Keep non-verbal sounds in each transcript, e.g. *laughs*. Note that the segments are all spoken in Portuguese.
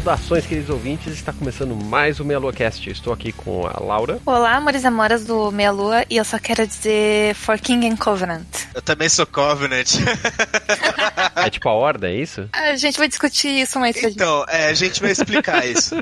Saudações, queridos ouvintes. Está começando mais o Meia Lua Cast. Estou aqui com a Laura. Olá, amores e amoras do Meia Lua. E eu só quero dizer For King and Covenant. Eu também sou Covenant. *laughs* é tipo a Horda, é isso? A gente vai discutir isso mais tarde. Então, é, a gente vai explicar isso.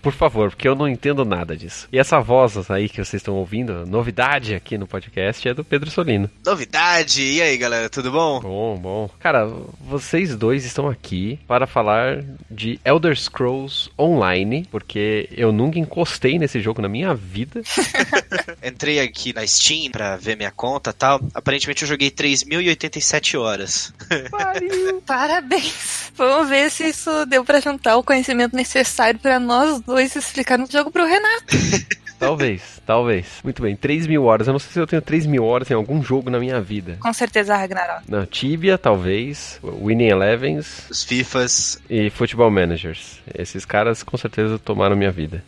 Por favor, porque eu não entendo nada disso. E essa voz aí que vocês estão ouvindo, novidade aqui no podcast, é do Pedro Solino. Novidade! E aí, galera, tudo bom? Bom, bom. Cara, vocês dois estão aqui para falar de Elder Scrolls Online, porque eu nunca encostei nesse jogo na minha vida. *laughs* Entrei aqui na Steam pra ver minha conta e tal. Aparentemente eu joguei 3.087 horas. *laughs* Parabéns! Vamos ver se isso deu pra juntar o conhecimento necessário para nós dois explicar no jogo pro Renato. *laughs* Talvez, talvez. Muito bem, 3 mil horas. Eu não sei se eu tenho 3 mil horas em algum jogo na minha vida. Com certeza, Ragnarok. Não, Tibia, talvez. Winning Elevens. Os FIFAs. E Football Managers. Esses caras com certeza tomaram minha vida.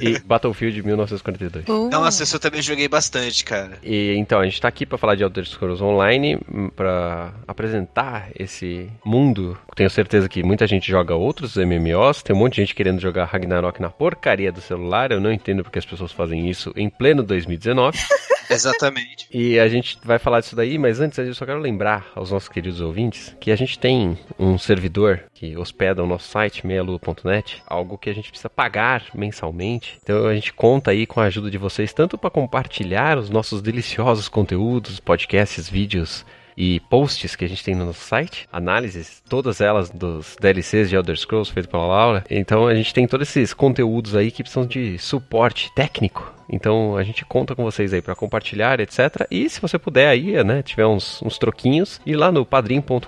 e, e, Battlefield 1942. Uh. Nossa, isso eu também joguei bastante, cara. E então, a gente tá aqui para falar de Elder Scrolls Online, para apresentar esse mundo. Tenho certeza que muita gente joga outros MMOs, tem um monte de gente querendo jogar Ragnarok na porcaria do celular. Eu não entendo porque as pessoas fazem isso em pleno 2019. *laughs* Exatamente. E a gente vai falar disso daí, mas antes eu só quero lembrar aos nossos queridos ouvintes que a gente tem um servidor que hospeda o nosso site, meialua.net, algo que a gente precisa pagar mensalmente. Então a gente conta aí com a ajuda de vocês, tanto para compartilhar os nossos deliciosos conteúdos, podcasts, vídeos e posts que a gente tem no nosso site, análises, todas elas dos DLCs de Elder Scrolls feito pela Laura. Então a gente tem todos esses conteúdos aí que precisam de suporte técnico então a gente conta com vocês aí para compartilhar, etc. E se você puder aí, né, tiver uns, uns troquinhos, ir lá no padrim.com.br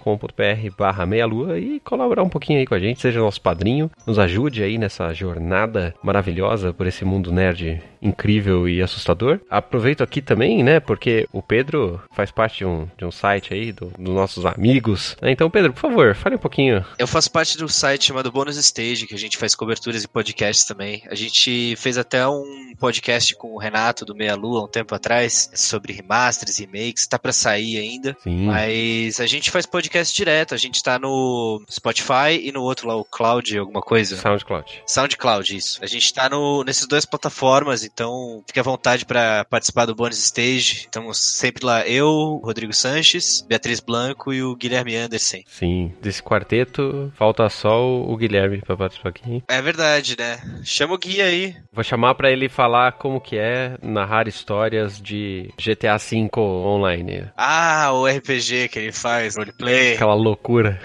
barra meia lua e colaborar um pouquinho aí com a gente, seja nosso padrinho, nos ajude aí nessa jornada maravilhosa por esse mundo nerd incrível e assustador. Aproveito aqui também, né, porque o Pedro faz parte de um, de um site aí do, dos nossos amigos. Então, Pedro, por favor, fale um pouquinho. Eu faço parte do site chamado Bonus Stage, que a gente faz coberturas e podcasts também. A gente fez até um podcast com o Renato do Meia Lua um tempo atrás sobre remasters, remakes, tá para sair ainda. Sim. Mas a gente faz podcast direto, a gente tá no Spotify e no outro lá, o Cloud, alguma coisa. SoundCloud. SoundCloud, isso. A gente tá no, nessas duas plataformas, então fique à vontade para participar do Bonus Stage. Estamos sempre lá, eu, Rodrigo Sanches, Beatriz Blanco e o Guilherme Anderson. Sim, desse quarteto falta só o Guilherme para participar aqui. É verdade, né? Chama o Gui aí. Vou chamar para ele falar como que é narrar histórias de GTA V online. Ah, o RPG que ele faz, roleplay. Aquela loucura.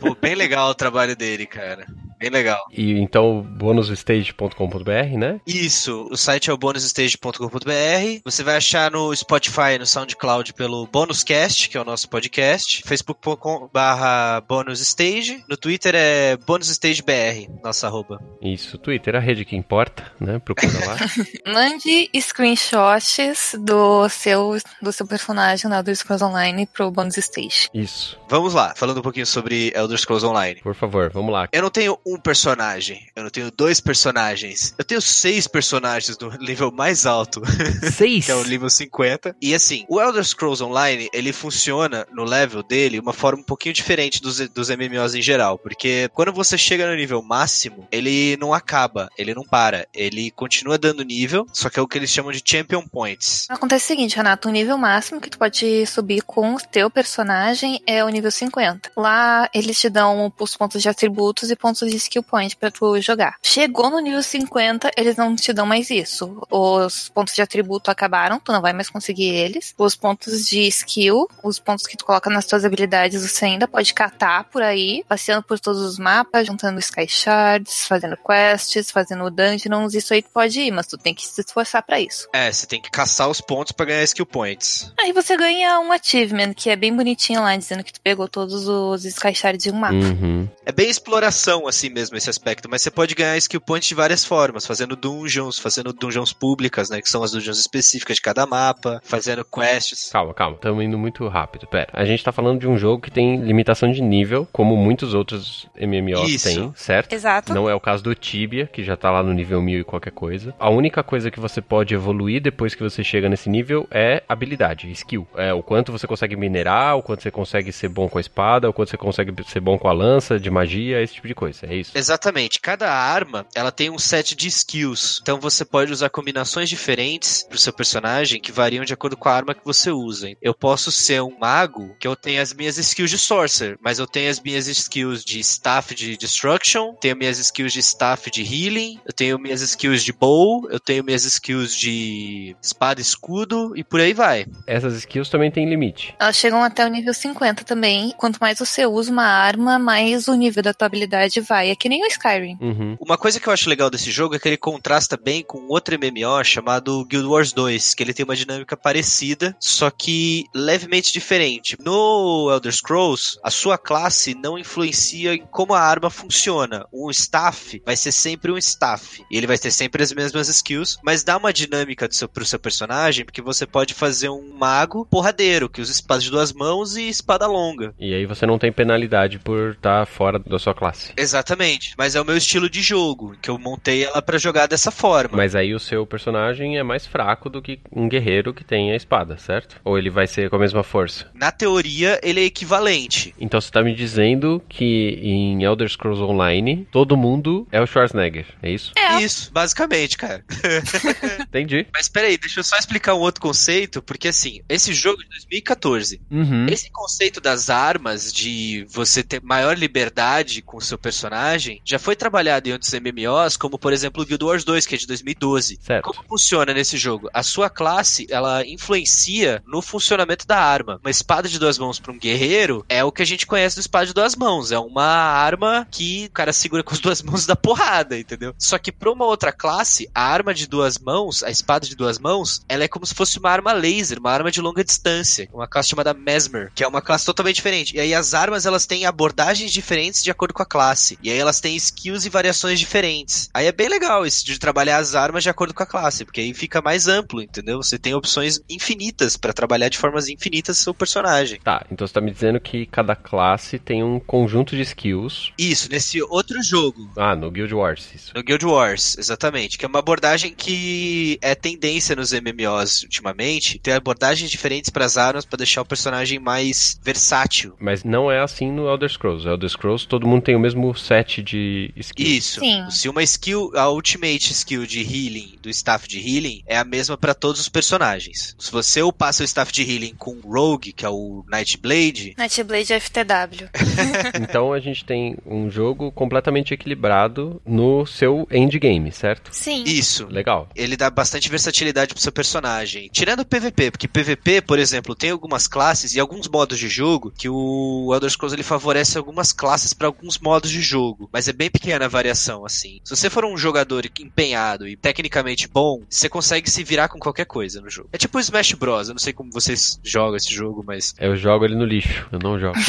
Pô, bem legal o trabalho dele, cara. Bem legal. E então, bonusstage.com.br, né? Isso, o site é o bonusstage.com.br. Você vai achar no Spotify, no SoundCloud pelo Bonuscast, que é o nosso podcast, facebook.com/barra bonusstage. No Twitter é bonusstagebr, nossa arroba. Isso, Twitter, a rede que importa, né? Procura lá. *laughs* Mande screenshots do seu, do seu personagem lá do Scrolls Online pro Bonus Stage. Isso. Vamos lá, falando um pouquinho sobre Elder Scrolls Online. Por favor, vamos lá. Eu não tenho um personagem, eu não tenho dois personagens. Eu tenho seis personagens no nível mais alto. *laughs* Seis? que é o nível 50. E assim, o Elder Scrolls Online, ele funciona no level dele uma forma um pouquinho diferente dos, dos MMOs em geral. Porque quando você chega no nível máximo, ele não acaba, ele não para. Ele continua dando nível, só que é o que eles chamam de Champion Points. Acontece o seguinte, Renato, o nível máximo que tu pode subir com o teu personagem é o nível 50. Lá eles te dão os pontos de atributos e pontos de skill point pra tu jogar. Chegou no nível 50, eles não te dão mais isso. Os pontos de atributo acabaram, tu não vai mais conseguir eles. Os pontos de skill, os pontos que tu coloca nas tuas habilidades, você ainda pode catar por aí, passeando por todos os mapas, juntando sky shards, fazendo quests, fazendo dungeons, isso aí tu pode ir, mas tu tem que se esforçar para isso. É, você tem que caçar os pontos para ganhar skill points. Aí você ganha um achievement, que é bem bonitinho lá, dizendo que tu pegou todos os sky shards de um mapa. Uhum. É bem exploração, assim mesmo, esse aspecto, mas você pode ganhar skill points de várias formas, fazendo dungeons, fazendo dungeons públicas, né, que são as dungeons específicas de cada mapa, fazendo quests. Calma, calma. Estamos indo muito rápido. Pera. A gente tá falando de um jogo que tem limitação de nível, como muitos outros MMOs Isso. têm, certo? Exato. Não é o caso do Tibia, que já tá lá no nível 1000 e qualquer coisa. A única coisa que você pode evoluir depois que você chega nesse nível é habilidade, skill. É o quanto você consegue minerar, o quanto você consegue ser bom com a espada, o quanto você consegue ser bom com a lança, de magia, esse tipo de coisa. É isso. Exatamente. Cada arma, ela tem um set de skills. Então você pode usar combinações diferentes pro seu personagem que variam de acordo com a arma que você usa. Eu posso ser um mago que eu tenho as minhas skills de sorcerer, mas eu tenho as minhas skills de staff de destruction, tenho minhas skills de staff de healing, eu tenho minhas skills de bow, eu tenho minhas skills de espada e escudo e por aí vai. Essas skills também têm limite. Elas chegam até o nível 50 também. Quanto mais você usa uma arma, mais o nível da tua habilidade vai. É que nem o Skyrim. Uhum. Uma coisa que eu acho legal desse jogo é que ele contrasta bem com outro MMO chamado Guild Wars 2, que ele tem uma dinâmica parecida, só que levemente diferente. No Elder Scrolls, a sua classe não influencia em como a arma funciona. Um staff vai ser sempre um staff. E ele vai ter sempre as mesmas skills, mas dá uma dinâmica do seu, pro seu personagem, porque você pode fazer um mago porradeiro, que usa espadas de duas mãos e espada longa. E aí você não tem penalidade por estar fora da sua classe. Exatamente. Mas é o meu estilo de jogo, que eu montei ela pra jogar dessa forma. Mas aí o seu personagem é mais fraco do que um guerreiro que tem a espada, certo? Ou ele vai ser com a mesma força? Na teoria, ele é equivalente. Então você tá me dizendo que em Elder Scrolls Online todo mundo é o Schwarzenegger, é isso? É. Isso, basicamente, cara. *laughs* Entendi. Mas peraí, deixa eu só explicar um outro conceito, porque assim, esse jogo é de 2014. Uhum. Esse conceito das armas, de você ter maior liberdade com o seu personagem, já foi trabalhado em outros MMOs, como por exemplo o Guild Wars 2, que é de 2012. Certo. Como funciona nesse jogo? A sua classe, ela influencia no funcionamento da arma. Uma espada de duas mãos para um guerreiro é o que a gente conhece do espada de duas mãos. É uma arma que o cara segura com as duas mãos da porrada, entendeu? Só que para uma outra classe, a arma de duas mãos, a espada de duas mãos, ela é como se fosse uma arma laser, uma arma de longa distância. Uma classe chamada Mesmer, que é uma classe totalmente diferente. E aí as armas, elas têm abordagens diferentes de acordo com a classe. E aí elas têm skills e variações diferentes. Aí é bem legal isso de trabalhar as armas de acordo com a classe, porque aí fica mais amplo, entendeu? Você tem opções infinitas para trabalhar de formas infinitas seu personagem. Tá, então você tá me dizendo que cada classe tem um conjunto de skills. Isso, nesse outro jogo, Ah, no Guild Wars, isso. no Guild Wars, exatamente, que é uma abordagem que é tendência nos MMOs ultimamente, ter abordagens diferentes para as armas para deixar o personagem mais versátil. Mas não é assim no Elder Scrolls. Elder Scrolls todo mundo tem o mesmo set de skills. Isso. Sim. Se uma skill, a ultimate skill de healing do staff de healing é a mesma para todos os personagens. Se você upar seu staff de healing com Rogue, que é o Nightblade, *laughs* Nightblade FTW. *laughs* Então a gente tem um jogo completamente equilibrado no seu endgame, certo? Sim. isso. Legal. ele dá bastante versatilidade pro seu personagem. Tirando o PVP, porque PVP, por exemplo, tem algumas classes e alguns modos de jogo que o Elder Scrolls ele favorece algumas classes para alguns modos de jogo, mas é bem pequena a variação assim. Se você for um jogador empenhado e tecnicamente bom, você consegue se virar com qualquer coisa no jogo. É tipo o Smash Bros. Eu não sei como vocês jogam esse jogo, mas Eu jogo ele no lixo, eu não jogo. *laughs*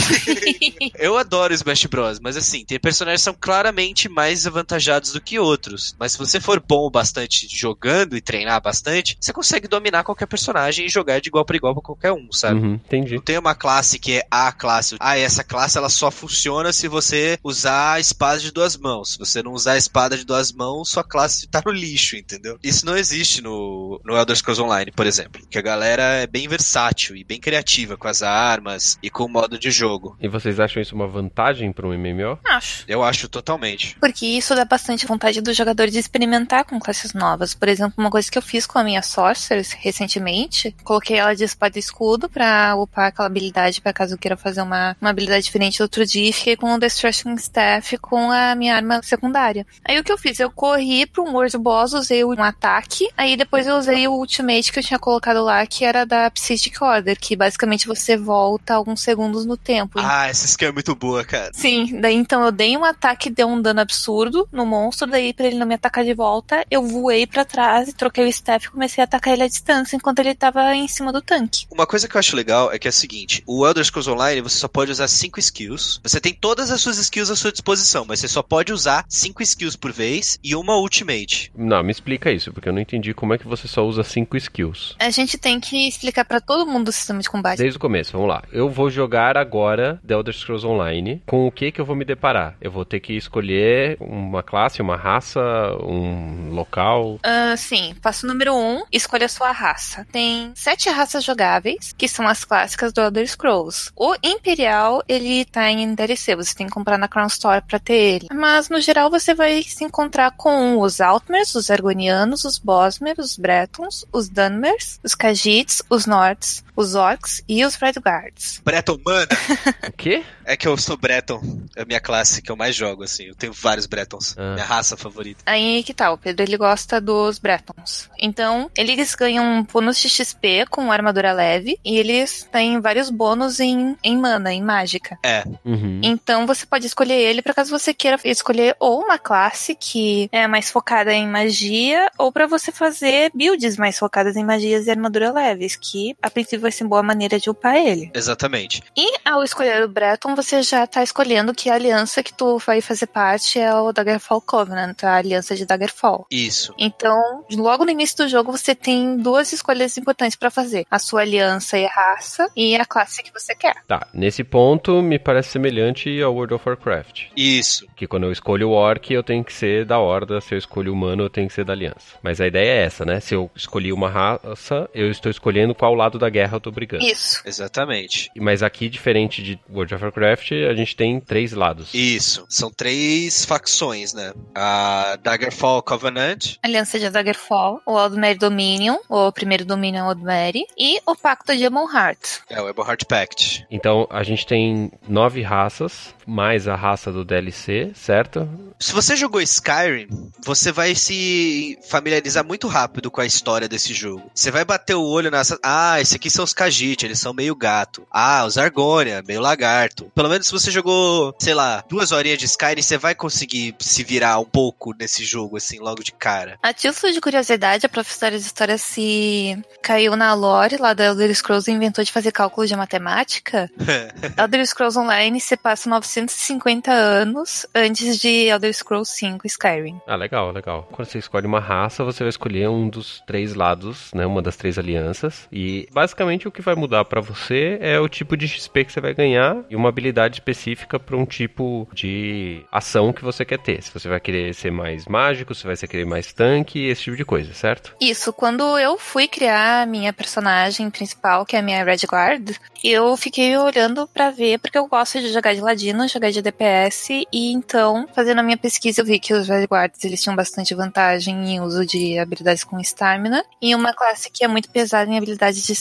*laughs* eu adoro Smash Bros, mas assim, tem personagens que são claramente mais avantajados do que outros. Mas se você for bom o bastante jogando e treinar bastante, você consegue dominar qualquer personagem e jogar de igual para igual pra qualquer um, sabe? Uhum, entendi. Não tem uma classe que é a classe. Ah, essa classe ela só funciona se você usar a espada de duas mãos. Se você não usar a espada de duas mãos, sua classe tá no lixo, entendeu? Isso não existe no, no Elder Scrolls Online, por exemplo. Que a galera é bem versátil e bem criativa com as armas e com o modo de jogo. E vocês acham isso uma vantagem para um MMO? Acho. Eu acho totalmente. Porque isso dá bastante vontade do jogador de experimentar com classes novas. Por exemplo, uma coisa que eu fiz com a minha Sorceress recentemente, coloquei ela de espada e escudo pra upar aquela habilidade, pra caso eu queira fazer uma, uma habilidade diferente outro dia, e fiquei com o Destruction Staff com a minha arma secundária. Aí o que eu fiz? Eu corri pro World Boss, usei um ataque, aí depois eu usei o Ultimate que eu tinha colocado lá, que era da Psychic Order, que basicamente você volta alguns segundos no tempo. Ah, essa skill é muito boa, cara. Sim, daí então eu dei um ataque, deu um dano absurdo no monstro, daí pra ele não me atacar de volta, eu voei para trás e troquei o staff e comecei a atacar ele à distância enquanto ele tava em cima do tanque. Uma coisa que eu acho legal é que é a seguinte: o Elder Scrolls Online você só pode usar 5 skills. Você tem todas as suas skills à sua disposição, mas você só pode usar 5 skills por vez e uma ultimate. Não, me explica isso, porque eu não entendi como é que você só usa 5 skills. A gente tem que explicar para todo mundo o sistema de combate. Desde o começo, vamos lá. Eu vou jogar agora The Elder Scrolls Online. Com o que que eu vou me deparar? Eu vou ter que escolher uma classe, uma raça, um local. Uh, sim, passo número 1, um, escolha a sua raça. Tem sete raças jogáveis, que são as clássicas do Elder Scrolls. O Imperial, ele tá em DLC, você tem que comprar na Crown Store pra ter ele. Mas, no geral, você vai se encontrar com os Altmers, os Argonianos, os Bosmer, os Bretons, os Dunmers, os Khajiits, os Nords, os Orcs e os Red Guards. Breton, mano! *laughs* o quê? É que eu sou Breton, é a minha classe que eu mais jogo, assim. Eu tenho vários Bretons, ah. minha raça favorita. Aí que tal, tá, o Pedro ele gosta dos Bretons. Então, eles ganham bônus de XP com armadura leve e eles têm vários bônus em, em mana, em mágica. É. Uhum. Então, você pode escolher ele para caso você queira escolher ou uma classe que é mais focada em magia ou para você fazer builds mais focadas em magias e armadura leves, que a princípio vai ser boa maneira de upar ele. Exatamente. E ao escolher o Breton, você já tá escolhendo que a aliança que tu vai fazer parte é o Daggerfall Covenant, a aliança de Daggerfall. Isso. Então, logo no início do jogo, você tem duas escolhas importantes para fazer: a sua aliança e raça e a classe que você quer. Tá, nesse ponto me parece semelhante ao World of Warcraft. Isso. Que quando eu escolho o Orc, eu tenho que ser da Horda, se eu escolho o humano, eu tenho que ser da Aliança. Mas a ideia é essa, né? Se eu escolhi uma raça, eu estou escolhendo qual lado da guerra eu tô brigando. Isso. Exatamente. Mas aqui, diferente de World of Warcraft, a gente tem três lados. Isso. São três facções, né? A Daggerfall Covenant. Aliança de Daggerfall, o Aldmeri Dominion, o primeiro Dominion Aldmeri, e o Pacto de Ebonheart. É, o Ebonheart Pact. Então, a gente tem nove raças, mais a raça do DLC, certo? Se você jogou Skyrim, você vai se familiarizar muito rápido com a história desse jogo. Você vai bater o olho nessa. Ah, esse aqui são os Khajiit, eles são meio gato. Ah, os Argonia, meio lagarto. Pelo menos se você jogou, sei lá, duas horinhas de Skyrim, você vai conseguir se virar um pouco nesse jogo, assim, logo de cara. A título de curiosidade, a professora de história se caiu na lore lá da Elder Scrolls e inventou de fazer cálculo de matemática. *laughs* Elder Scrolls Online se passa 950 anos antes de Elder Scrolls 5 Skyrim. Ah, legal, legal. Quando você escolhe uma raça, você vai escolher um dos três lados, né? Uma das três alianças. E basicamente o que vai mudar para você é o tipo de XP que você vai ganhar e uma habilidade específica para um tipo de ação que você quer ter. Se você vai querer ser mais mágico, se vai querer mais tanque, esse tipo de coisa, certo? Isso. Quando eu fui criar a minha personagem principal, que é a minha Red Guard, eu fiquei olhando para ver, porque eu gosto de jogar de ladino, jogar de DPS, e então, fazendo a minha pesquisa, eu vi que os Red Guards eles tinham bastante vantagem em uso de habilidades com stamina. E uma classe que é muito pesada em habilidades de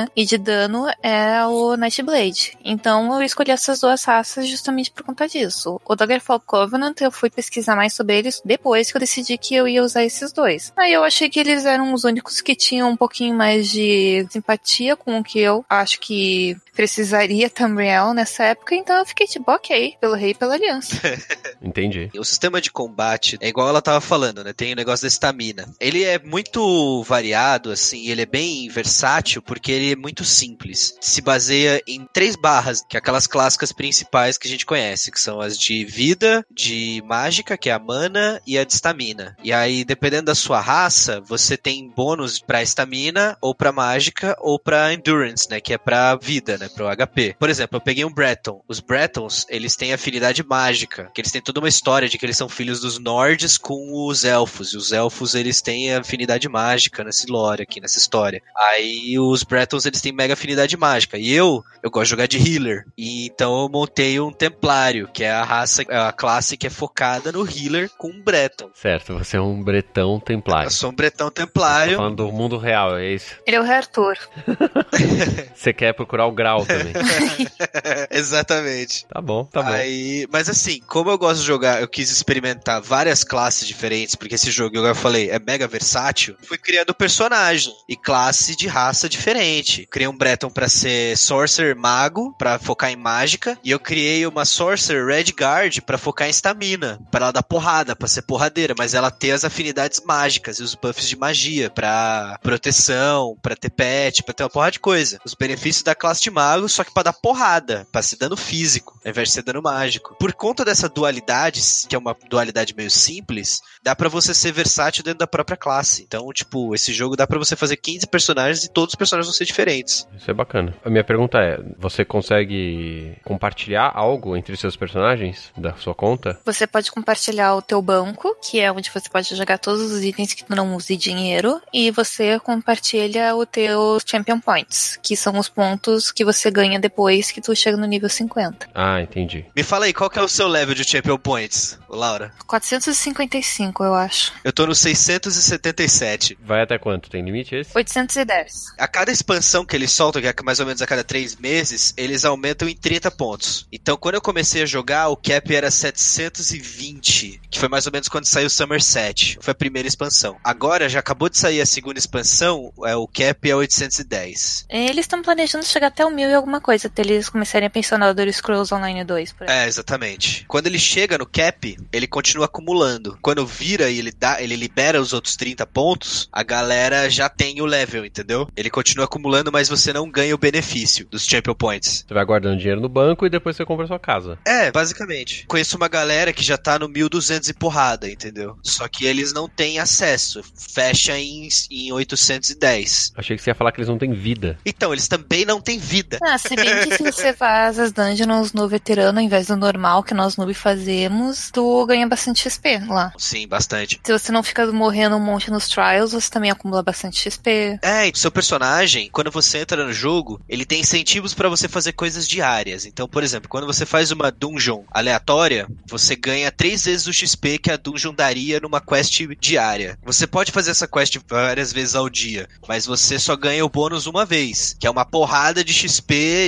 stamina e de dano é o Nightblade. Então eu escolhi essas duas raças justamente por conta disso. O Daggerfall Covenant eu fui pesquisar mais sobre eles depois que eu decidi que eu ia usar esses dois. Aí eu achei que eles eram os únicos que tinham um pouquinho mais de simpatia com o que eu acho que precisaria Tamriel nessa época, então eu fiquei tipo, ok, pelo rei e pela aliança. *laughs* Entendi. O sistema de combate é igual ela tava falando, né? Tem o negócio da estamina. Ele é muito variado, assim, ele é bem versátil porque ele é muito simples. Se baseia em três barras, que é aquelas clássicas principais que a gente conhece, que são as de vida, de mágica, que é a mana, e a de estamina. E aí, dependendo da sua raça, você tem bônus pra estamina, ou pra mágica, ou pra endurance, né? Que é pra vida, né? Pro HP. Por exemplo, eu peguei um Breton. Os Bretons, eles têm afinidade mágica, que eles têm toda uma história de que eles são filhos dos Nords com os Elfos. E os Elfos, eles têm afinidade mágica nesse lore aqui, nessa história. Aí os Bretons, eles têm mega afinidade mágica. E eu, eu gosto de jogar de healer. E então eu montei um Templário, que é a raça, a classe que é focada no healer com um Breton. Certo, você é um Bretão Templário. Eu sou um Bretão Templário. Tô falando do mundo real, é isso? Ele é o Rei Arthur. *laughs* você quer procurar o grau literal *laughs* também. *laughs* Exatamente. Tá bom, tá bom. Aí, mas assim, como eu gosto de jogar, eu quis experimentar várias classes diferentes, porque esse jogo, eu já falei, é mega versátil. Fui criando personagem e classe de raça diferente. Criei um Breton pra ser Sorcerer Mago, pra focar em mágica, e eu criei uma Sorcerer Red Guard pra focar em estamina, pra ela dar porrada, pra ser porradeira, mas ela ter as afinidades mágicas e os buffs de magia pra proteção, pra ter pet, pra ter uma porrada de coisa. Os benefícios da classe de mago, só que pra dar porrada, pra ser dano físico, ao invés de ser dano mágico. Por conta dessa dualidade, que é uma dualidade meio simples, dá pra você ser versátil dentro da própria classe. Então, tipo, esse jogo dá pra você fazer 15 personagens e todos os personagens vão ser diferentes. Isso é bacana. A minha pergunta é: você consegue compartilhar algo entre seus personagens da sua conta? Você pode compartilhar o teu banco, que é onde você pode jogar todos os itens que tu não use dinheiro, e você compartilha o teu Champion Points, que são os pontos que você ganha depois que tu chega no nível 50. Ah, entendi. Me fala aí, qual que é o seu level de Champion Points, Laura? 455, eu acho. Eu tô no 677. Vai até quanto? Tem limite esse? 810. A cada expansão que eles soltam, que é mais ou menos a cada três meses, eles aumentam em 30 pontos. Então, quando eu comecei a jogar, o cap era 720, que foi mais ou menos quando saiu o Somerset. Foi a primeira expansão. Agora, já acabou de sair a segunda expansão, é, o cap é 810. Eles estão planejando chegar até o mil e alguma coisa, até eles começarem a pensar no Elder Scrolls Online 2. Por aí. É, exatamente. Quando ele chega no cap, ele continua acumulando. Quando vira e ele dá, ele libera os outros 30 pontos, a galera já tem o level, entendeu? Ele continua acumulando, mas você não ganha o benefício dos Champion Points. Você vai guardando dinheiro no banco e depois você compra a sua casa. É, basicamente. Conheço uma galera que já tá no 1200 e porrada, entendeu? Só que eles não têm acesso. Fecha em, em 810. Achei que você ia falar que eles não têm vida. Então, eles também não têm vida. Ah, se bem que se você faz as dungeons no veterano ao invés do normal que nós noob fazemos, tu ganha bastante XP lá. Sim, bastante. Se você não fica morrendo um monte nos trials, você também acumula bastante XP. É, e seu personagem, quando você entra no jogo, ele tem incentivos pra você fazer coisas diárias. Então, por exemplo, quando você faz uma dungeon aleatória, você ganha três vezes o XP que a dungeon daria numa quest diária. Você pode fazer essa quest várias vezes ao dia, mas você só ganha o bônus uma vez, que é uma porrada de XP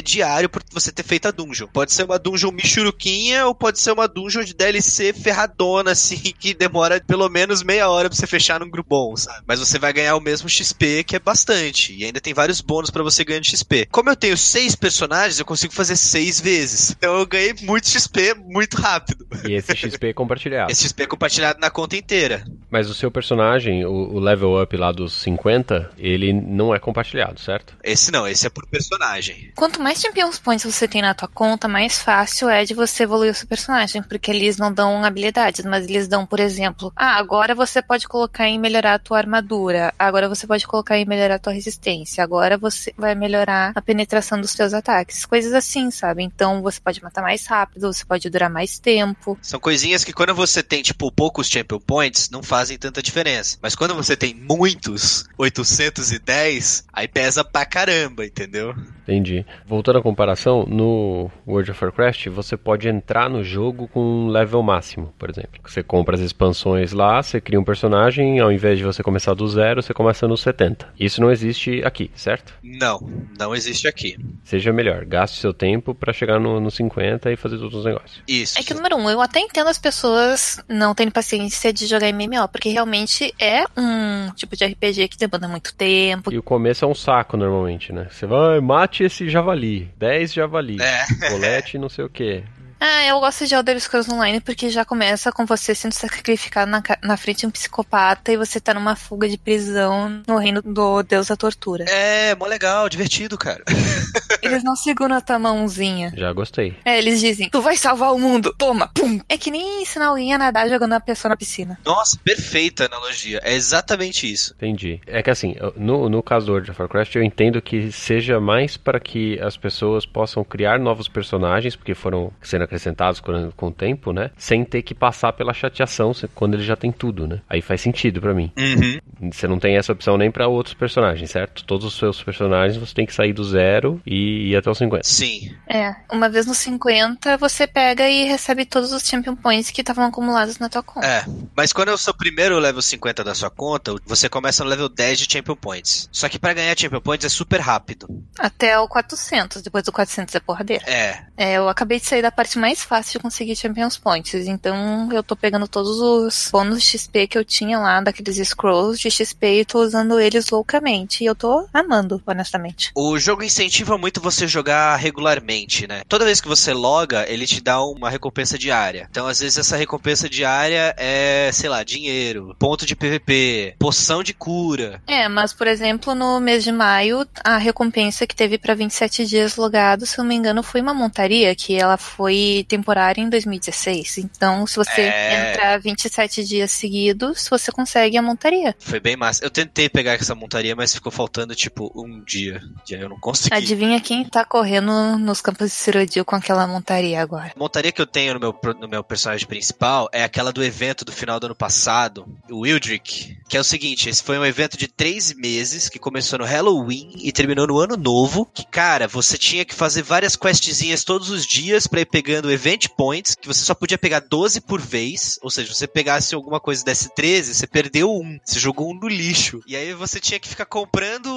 diário por você ter feito a dungeon. Pode ser uma dungeon michuruquinha ou pode ser uma dungeon de DLC ferradona, assim, *laughs* que demora pelo menos meia hora pra você fechar num grupo bom, sabe? Mas você vai ganhar o mesmo XP, que é bastante. E ainda tem vários bônus pra você ganhar de XP. Como eu tenho seis personagens, eu consigo fazer seis vezes. Então eu ganhei muito XP muito rápido. E esse XP é compartilhado. Esse XP é compartilhado na conta inteira. Mas o seu personagem, o, o level up lá dos 50, ele não é compartilhado, certo? Esse não, esse é por personagem. Quanto mais Champions Points você tem na tua conta, mais fácil é de você evoluir o seu personagem, porque eles não dão habilidades, mas eles dão, por exemplo, ah, agora você pode colocar em melhorar a tua armadura, agora você pode colocar em melhorar a tua resistência, agora você vai melhorar a penetração dos teus ataques, coisas assim, sabe? Então você pode matar mais rápido, você pode durar mais tempo. São coisinhas que quando você tem, tipo, poucos Champion Points, não fazem tanta diferença. Mas quando você tem muitos, 810, aí pesa pra caramba, entendeu? Entendi. Voltando à comparação, no World of Warcraft você pode entrar no jogo com um level máximo, por exemplo. Você compra as expansões lá, você cria um personagem, ao invés de você começar do zero, você começa no 70. Isso não existe aqui, certo? Não, não existe aqui. Seja melhor, gaste seu tempo para chegar no, no 50 e fazer todos os negócios. Isso. É que, número um, eu até entendo as pessoas não terem paciência de jogar MMO, porque realmente é um tipo de RPG que demanda muito tempo. E o começo é um saco normalmente, né? Você vai, mate esse javali, 10 javali, É. colete não sei o que. Ah, eu gosto de Elder Scrolls Online porque já começa com você sendo sacrificado na, na frente de um psicopata e você tá numa fuga de prisão no reino do deus da tortura. É, mó legal, divertido, cara. *laughs* Eles não seguram a tua mãozinha. Já gostei. É, eles dizem, tu vai salvar o mundo, toma, pum. É que nem ensinar alguém a nadar jogando a pessoa na piscina. Nossa, perfeita analogia. É exatamente isso. Entendi. É que assim, no, no caso do World of Warcraft, eu entendo que seja mais para que as pessoas possam criar novos personagens, porque foram sendo acrescentados com, com o tempo, né? Sem ter que passar pela chateação quando ele já tem tudo, né? Aí faz sentido pra mim. Uhum. Você não tem essa opção nem pra outros personagens, certo? Todos os seus personagens você tem que sair do zero e ir até os 50. Sim. É, uma vez nos 50, você pega e recebe todos os Champion Points que estavam acumulados na tua conta. É, mas quando é o seu primeiro level 50 da sua conta, você começa no level 10 de Champion Points. Só que para ganhar Champion Points é super rápido. Até o 400, depois do 400 é porradeira. É. É, eu acabei de sair da parte mais fácil de conseguir Champions Points, então eu tô pegando todos os bônus de XP que eu tinha lá, daqueles scrolls de XP e tô usando eles loucamente. E eu tô amando, honestamente. O jogo incentiva muito você jogar regularmente, né? Toda vez que você loga, ele te dá uma recompensa diária. Então, às vezes, essa recompensa diária é, sei lá, dinheiro, ponto de PVP, poção de cura. É, mas por exemplo, no mês de maio, a recompensa que teve pra 27 dias logados, se eu não me engano, foi uma montaria, que ela foi temporária em 2016. Então, se você É. entrar 27 dias seguidos, você consegue a montaria. Foi bem massa. Eu tentei pegar essa montaria, mas ficou faltando, tipo, um dia. E aí eu não consegui. Adivinha quem tá correndo nos campos de Cirodil com aquela montaria agora? A montaria que eu tenho no meu, no meu personagem principal é aquela do evento do final do ano passado, o Wildrick. Que é o seguinte: esse foi um evento de três meses que começou no Halloween e terminou no ano novo. Que, cara, você tinha que fazer várias questzinhas todos os dias pra ir pegando event points, que você só podia pegar 12 por vez. Ou seja, se você pegasse alguma coisa desse 13, você perdeu um. Você jogou um no lixo. E aí você tinha que ficar comprando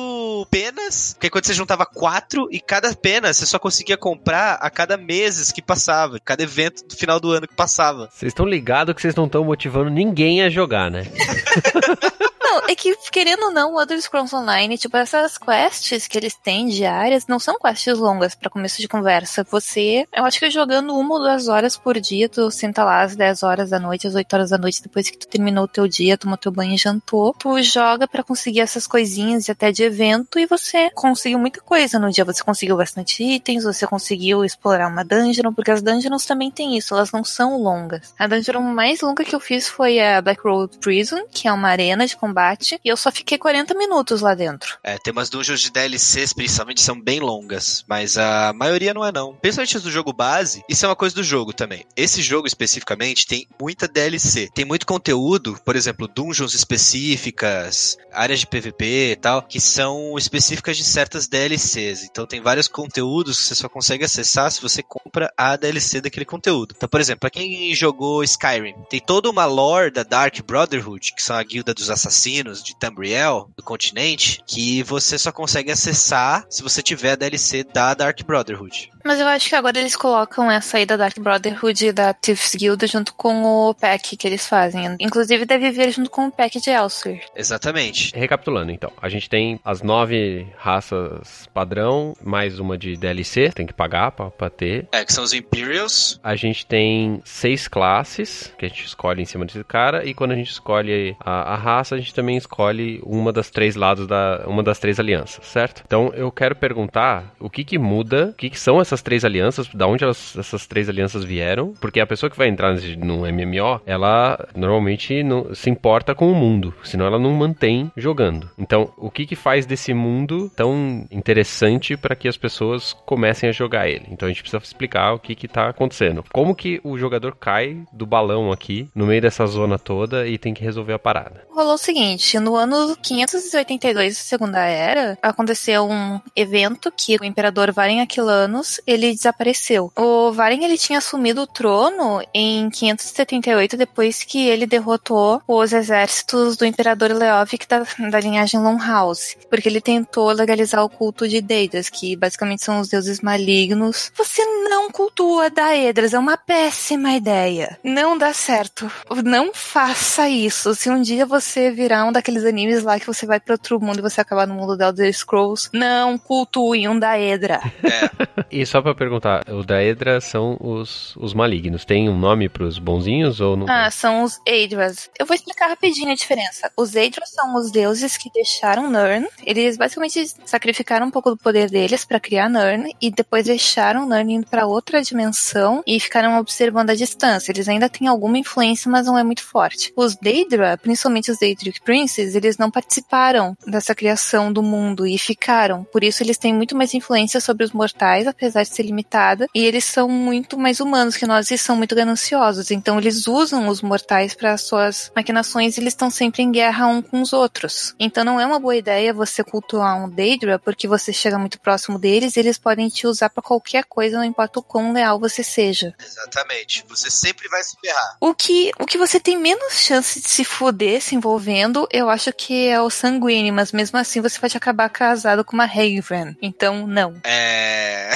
penas, porque quando você juntava quatro, e cada pena você só conseguia comprar a cada meses que passava, cada evento do final do ano que passava. Vocês estão ligados que vocês não estão motivando ninguém a jogar, né? *laughs* É que, querendo ou não, o Elder Scrolls Online, tipo, essas quests que eles têm diárias não são quests longas pra começo de conversa. Você, eu acho que jogando uma ou duas horas por dia, tu senta lá às 10 horas da noite, às 8 horas da noite, depois que tu terminou o teu dia, tomou teu banho e jantou, tu joga pra conseguir essas coisinhas de até de evento e você conseguiu muita coisa no dia. Você conseguiu bastante itens, você conseguiu explorar uma dungeon, porque as dungeons também têm isso, elas não são longas. A dungeon mais longa que eu fiz foi a Black Road Prison, que é uma arena de combate, e eu só fiquei 40 minutos lá dentro. É, tem umas dungeons de DLCs, principalmente, são bem longas, mas a maioria não é não. Principalmente as do jogo base, isso é uma coisa do jogo também. Esse jogo especificamente tem muita DLC, tem muito conteúdo, por exemplo, dungeons específicas, áreas de PVP e tal, que são específicas de certas DLCs. Então tem vários conteúdos que você só consegue acessar se você compra a DLC daquele conteúdo. Então, por exemplo, pra quem jogou Skyrim, tem toda uma lore da Dark Brotherhood, que são a guilda dos assassinos de Tamriel, do continente, que você só consegue acessar se você tiver a DLC da Dark Brotherhood. Mas eu acho que agora eles colocam essa aí da Dark Brotherhood e da Thieves Guild junto com o pack que eles fazem. Inclusive deve vir junto com o pack de Elsewhere. Exatamente. Recapitulando, então. A gente tem as nove raças padrão, mais uma de DLC, tem que pagar pra, pra ter. É, que são os Imperials. A gente tem seis classes, que a gente escolhe em cima desse cara, e quando a gente escolhe a, a raça, a gente também escolhe uma das três lados da. uma das três alianças, certo? Então eu quero perguntar o que que muda, o que, que são essas três alianças, da onde elas- essas três alianças vieram, porque a pessoa que vai entrar nesse, num MMO, ela normalmente não, se importa com o mundo, senão ela não mantém jogando. Então, o que que faz desse mundo tão interessante para que as pessoas comecem a jogar ele? Então a gente precisa explicar o que que tá acontecendo. Como que o jogador cai do balão aqui, no meio dessa zona toda, e tem que resolver a parada? Rolou o seguinte, no ano 582 da Segunda Era, aconteceu um evento que o imperador Varen Aquilanos, ele desapareceu. O Varen, ele tinha assumido o trono em 578, depois que ele derrotou os exércitos do imperador Leovic da, da linhagem Longhouse, porque ele tentou legalizar o culto de Deidas, que basicamente são os deuses malignos. Você não cultua Daedras, é uma péssima ideia. Não dá certo. Não faça isso. Se um dia você virar um daqueles animes lá que você vai para outro mundo e você acabar no mundo da Elder Scrolls, não cultue um Daedra. *laughs* E só pra perguntar, o Daedra são os, os malignos. Tem um nome pros bonzinhos ou não? Ah, são os Aedras. Eu vou explicar rapidinho a diferença. Os Aedras são os deuses que deixaram Nirn. Eles basicamente sacrificaram um pouco do poder deles pra criar Nirn e depois deixaram Nirn indo pra outra dimensão e ficaram observando a distância. Eles ainda têm alguma influência, mas não é muito forte. Os Daedra, principalmente os Daedric Princes, eles não participaram dessa criação do mundo e ficaram. Por isso eles têm muito mais influência sobre os mortais, apesar de ser limitada, e eles são muito mais humanos que nós e são muito gananciosos. Então eles usam os mortais para suas maquinações e eles estão sempre em guerra um com os outros. Então não é uma boa ideia você cultuar um Daedra porque você chega muito próximo deles e eles podem te usar para qualquer coisa, não importa o quão leal você seja. Exatamente. Você sempre vai se ferrar. O que, o que você tem menos chance de se foder se envolvendo, eu acho que é o sanguíneo, mas mesmo assim você pode acabar casado com uma Haven. Então, não. É.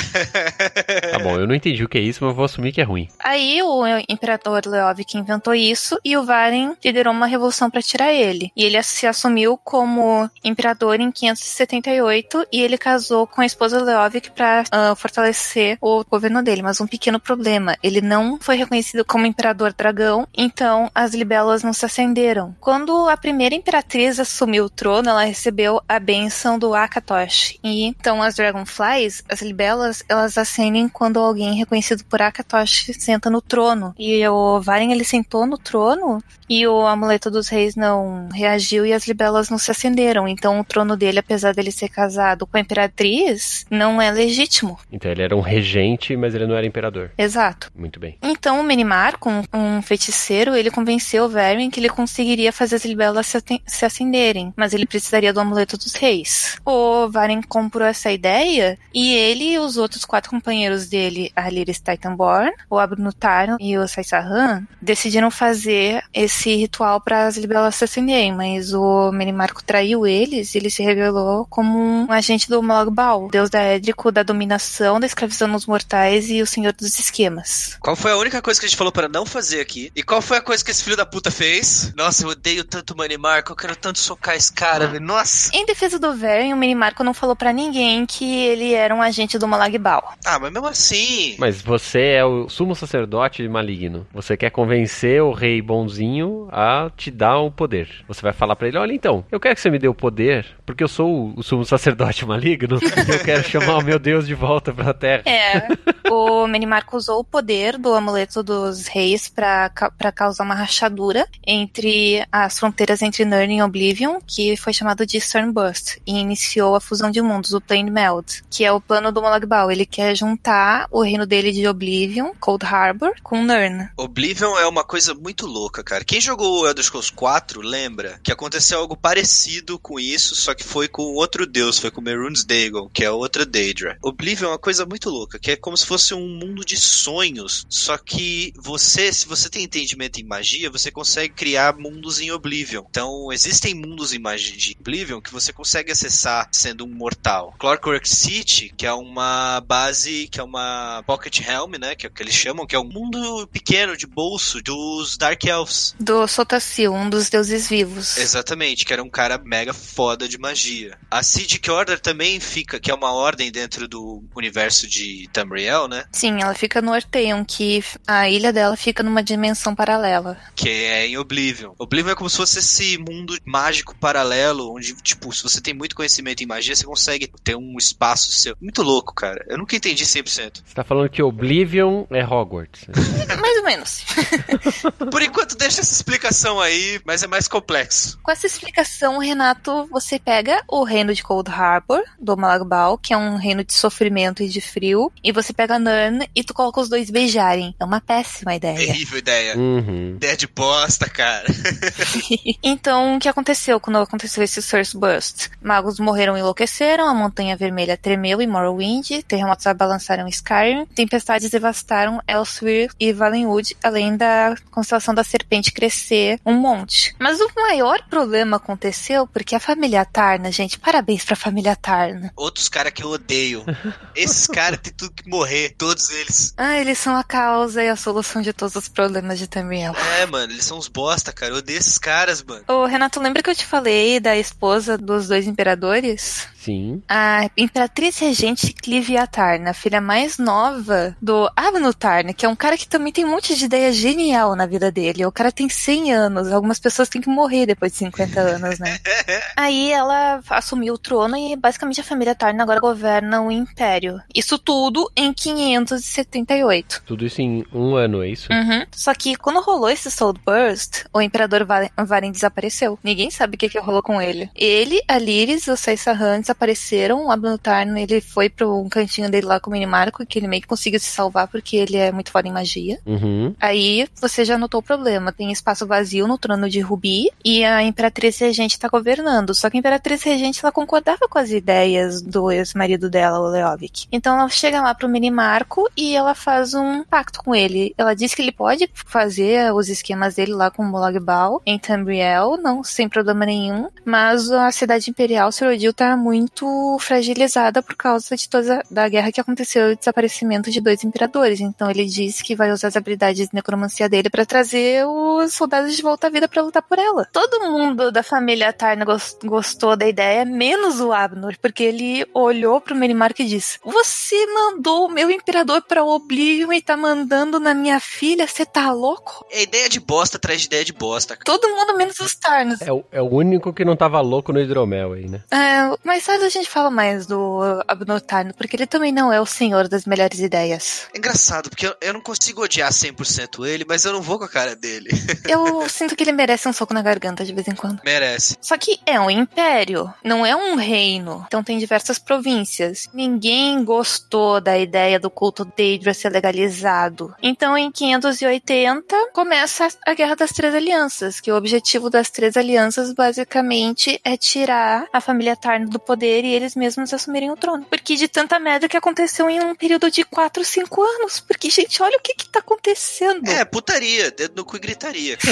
Tá bom, eu não entendi o que é isso, mas eu vou assumir que é ruim. Aí o imperador Leovic inventou isso e o Varen liderou uma revolução para tirar ele. E ele se assumiu como imperador em 578 e ele casou com a esposa Leovic para uh, fortalecer o governo dele. Mas um pequeno problema, ele não foi reconhecido como imperador dragão, então as libelas não se acenderam. Quando a primeira imperatriz assumiu o trono, ela recebeu a benção do Akatosh. E então as Dragonflies, as libelas, elas acendem quando alguém reconhecido por Akatosh senta no trono. E o Varen ele sentou no trono e o amuleto dos reis não reagiu e as libelas não se acenderam. Então o trono dele, apesar dele ser casado com a imperatriz, não é legítimo. Então ele era um regente, mas ele não era imperador. Exato. Muito bem. Então o Menimar, com um feiticeiro, ele convenceu o Varen que ele conseguiria fazer as libelas se, se acenderem, mas ele precisaria do amuleto dos reis. O Varen comprou essa ideia e ele e os outros quatro companheiros dele, a Lyris Titanborn, o Abnutaron e o Saisahan, decidiram fazer esse ritual para as libelas se acenderem, mas o Menimarco traiu eles e ele se revelou como um agente do Mologbal, deus da Édrico da dominação, da escravização dos mortais e o senhor dos esquemas. Qual foi a única coisa que a gente falou para não fazer aqui? E qual foi a coisa que esse filho da puta fez? Nossa, eu odeio tanto o Manimarco, eu quero tanto socar esse cara, velho. Nossa! Em defesa do Varen, o Menimarco não falou para ninguém que ele era um agente do Malagbal. Ah, mas mesmo assim. Mas você é o sumo sacerdote maligno. Você quer convencer o rei bonzinho a te dar o poder. Você vai falar para ele: olha, então, eu quero que você me dê o poder, porque eu sou o sumo sacerdote *laughs* maligno e eu quero chamar o meu Deus de volta pra terra. É. *laughs* O Menimarco usou o poder do amuleto dos reis para causar uma rachadura entre as fronteiras entre Nirn e Oblivion, que foi chamado de Sternburst, e iniciou a fusão de mundos, o Plane Meld, que é o plano do Malagbal. Ele quer juntar o reino dele de Oblivion, Cold Harbor, com Nirn. Oblivion é uma coisa muito louca, cara. Quem jogou Elder Scrolls 4 lembra que aconteceu algo parecido com isso, só que foi com outro deus, foi com Mehrunes Dagon, que é outra Daedra. Oblivion é uma coisa muito louca, que é como se fosse um mundo de sonhos, só que você, se você tem entendimento em magia, você consegue criar mundos em Oblivion. Então, existem mundos de Oblivion que você consegue acessar sendo um mortal. Clockwork City, que é uma base, que é uma Pocket Helm, né, que é o que eles chamam, que é um mundo pequeno de bolso dos Dark Elves. Do Sotacil, um dos deuses vivos. Exatamente, que era um cara mega foda de magia. A Sidic Order também fica, que é uma ordem dentro do universo de Tamriel, né? Sim, ela fica no Orteon, que a ilha dela fica numa dimensão paralela. Que é em Oblivion. Oblivion é como se fosse esse mundo mágico paralelo, onde, tipo, se você tem muito conhecimento em magia, você consegue ter um espaço seu. Muito louco, cara. Eu nunca entendi 100%. Você tá falando que Oblivion é Hogwarts. *laughs* Mais ou menos. *laughs* Por enquanto, deixa essa explicação aí, mas é mais complexo. Com essa explicação, Renato, você pega o reino de Cold Harbor, do Malagbal, que é um reino de sofrimento e de frio, e você pega Nern e tu coloca os dois beijarem. É uma péssima ideia. Terrível ideia. Uhum. Ideia de bosta, cara. *laughs* então, o que aconteceu quando aconteceu esse Source Burst? Magos morreram e enlouqueceram, a Montanha Vermelha tremeu em Morrowind, terremotos abalançaram Skyrim, tempestades devastaram Elsewhere e Valenwood, além da constelação da Serpente crescer um monte. Mas o maior problema aconteceu porque a família Tarna, gente, parabéns pra família Tarna. Outros caras que eu odeio. Esses caras têm tudo que morrer, todos eles. Ah, eles são a causa e a solução de todos os problemas de Tamriel. É, mano, eles são uns bosta, cara. Eu odeio esses caras, mano. Ô, Renato, lembra que eu te falei da esposa dos dois imperadores? Sim. A Imperatriz Regente Clive Atarna, filha mais nova do Abnu Tarna, que é um cara que também tem um monte de ideia genial na vida dele. O cara tem 100 anos, algumas pessoas têm que morrer depois de 50 anos, né? *laughs* Aí ela assumiu o trono e basicamente a família Tarna agora governa o Império. Isso tudo em 578. Tudo isso em um ano, é isso? Uhum. Só que quando rolou esse Soul Burst, o Imperador Varen desapareceu. Ninguém sabe o que, que rolou com ele. Ele, a Lyris o Saissahan desapareceram. O Abnutarno, ele foi pro um cantinho dele lá com o Minimarco, que ele meio que conseguiu se salvar porque ele é muito foda em magia. Uhum. Aí você já notou o problema. Tem espaço vazio no trono de Rubi e a Imperatriz Regente tá governando. Só que a Imperatriz Regente, ela concordava com as ideias do ex-marido dela, o Leovic. Então ela chega lá pro Minimarco e ela faz um pacto com ele. Ela diz que ele pode fazer os esquemas dele lá com o Molagbal em Tamriel, não sem problema nenhum, mas a cidade imperial Serodil tá muito fragilizada por causa de toda da guerra que aconteceu e o desaparecimento de dois imperadores. Então ele diz que vai usar as habilidades de necromancia dele para trazer os soldados de volta à vida para lutar por ela. Todo mundo da família Tarna gostou da ideia, menos o Abnor, porque ele olhou pro Merimark e disse: Você mandou o meu imperador pra Oblivion e tá mandando na minha filha? Você tá louco? É ideia de bosta atrás de ideia de bosta. Todo mundo menos os Tarnos. É, o- é o único que não tava louco no hidromel aí, né? É, mas sabe, a gente fala mais do Abnor Tarno, porque ele também não é o senhor das melhores ideias. É engraçado, porque eu, eu não consigo odiar 100% ele, mas eu não vou com a cara dele. *laughs* Eu sinto que ele merece um soco na garganta de vez em quando. Merece. Só que é um império, não é um reino. Então tem diversas províncias. Ninguém gostou da ideia do culto Daedra ser legalizado. Então em 580 começa a Guerra das Três Alianças, que o objetivo das Três Alianças basicamente é tirar a família Tarno do poder e eles mesmos assumirem o trono. Porque de tanta merda que aconteceu em um período de 4, 5 anos. Porque, gente, olha o que que tá acontecendo. É, putaria, dedo no cu e gritaria. *laughs*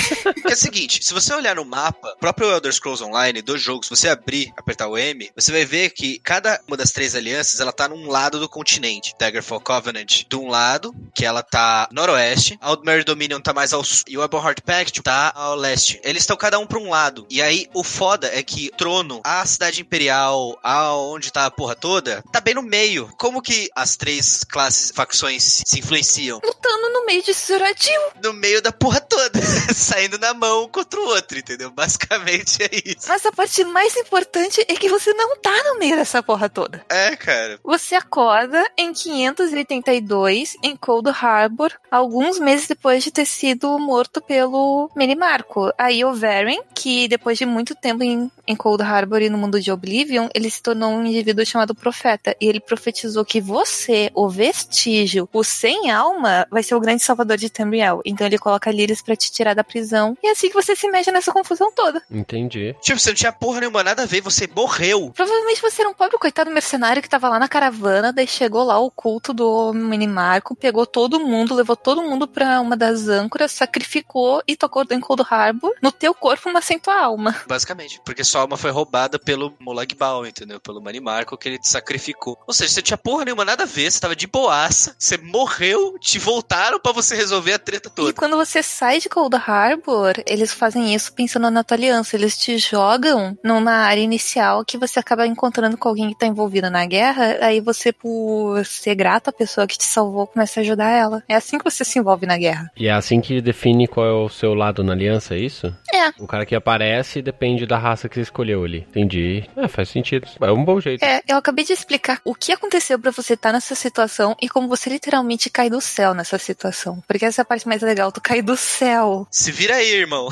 É o seguinte, se você olhar no mapa, próprio Elder Scrolls Online do jogo, se você abrir, apertar o M, você vai ver que cada uma das três alianças, ela tá num lado do continente. Daggerfall Covenant, de um lado, que ela tá noroeste, Aldmere Dominion tá mais ao sul, e o Eberhard Pact tá ao leste. Eles estão cada um pra um lado. E aí, o foda é que Trono, a cidade imperial, aonde tá a porra toda, tá bem no meio. Como que as três classes, facções se influenciam? Lutando no meio de Suradil. no meio da porra toda, *laughs* saindo na mão contra o outro, entendeu? Basicamente é isso. Mas a parte mais importante é que você não tá no meio dessa porra toda. É, cara. Você acorda em 582 em Cold Harbor, alguns meses depois de ter sido morto pelo Minimarco. Aí o Varen, que depois de muito tempo em, em Cold Harbor e no mundo de Oblivion, ele se tornou um indivíduo chamado Profeta. E ele profetizou que você, o vestígio, o sem alma, vai ser o grande salvador de Tamriel. Então ele coloca Lyris pra te tirar da prisão. E é assim que você se mexe nessa confusão toda. Entendi. Tipo, você não tinha porra nenhuma nada a ver, você morreu. Provavelmente você era um pobre coitado mercenário que tava lá na caravana, daí chegou lá o culto do Minimarco, pegou todo mundo, levou todo mundo pra uma das âncoras, sacrificou e tocou em Cold Harbor. No teu corpo nasceu tua alma. Basicamente. Porque sua alma foi roubada pelo Molagbal, entendeu? Pelo Manimarco que ele te sacrificou. Ou seja, você não tinha porra nenhuma nada a ver, você tava de boaça, você morreu, te voltaram pra você resolver a treta E toda. quando você sai de Cold Harbor, eles fazem isso pensando na tua aliança. Eles te jogam numa área inicial que você acaba encontrando com alguém que tá envolvido na guerra. Aí você, por ser grato à pessoa que te salvou, começa a ajudar ela. É assim que você se envolve na guerra. E é assim que define qual é o seu lado na aliança, é isso? É. O cara que aparece depende da raça que você escolheu ali. Entendi. É, faz sentido. É um bom jeito. É, eu acabei de explicar o que aconteceu pra você estar nessa situação e como você literalmente cai do céu nessa situação. Porque essa é a parte mais legal, tu cai do céu. Se vira aí, irmão.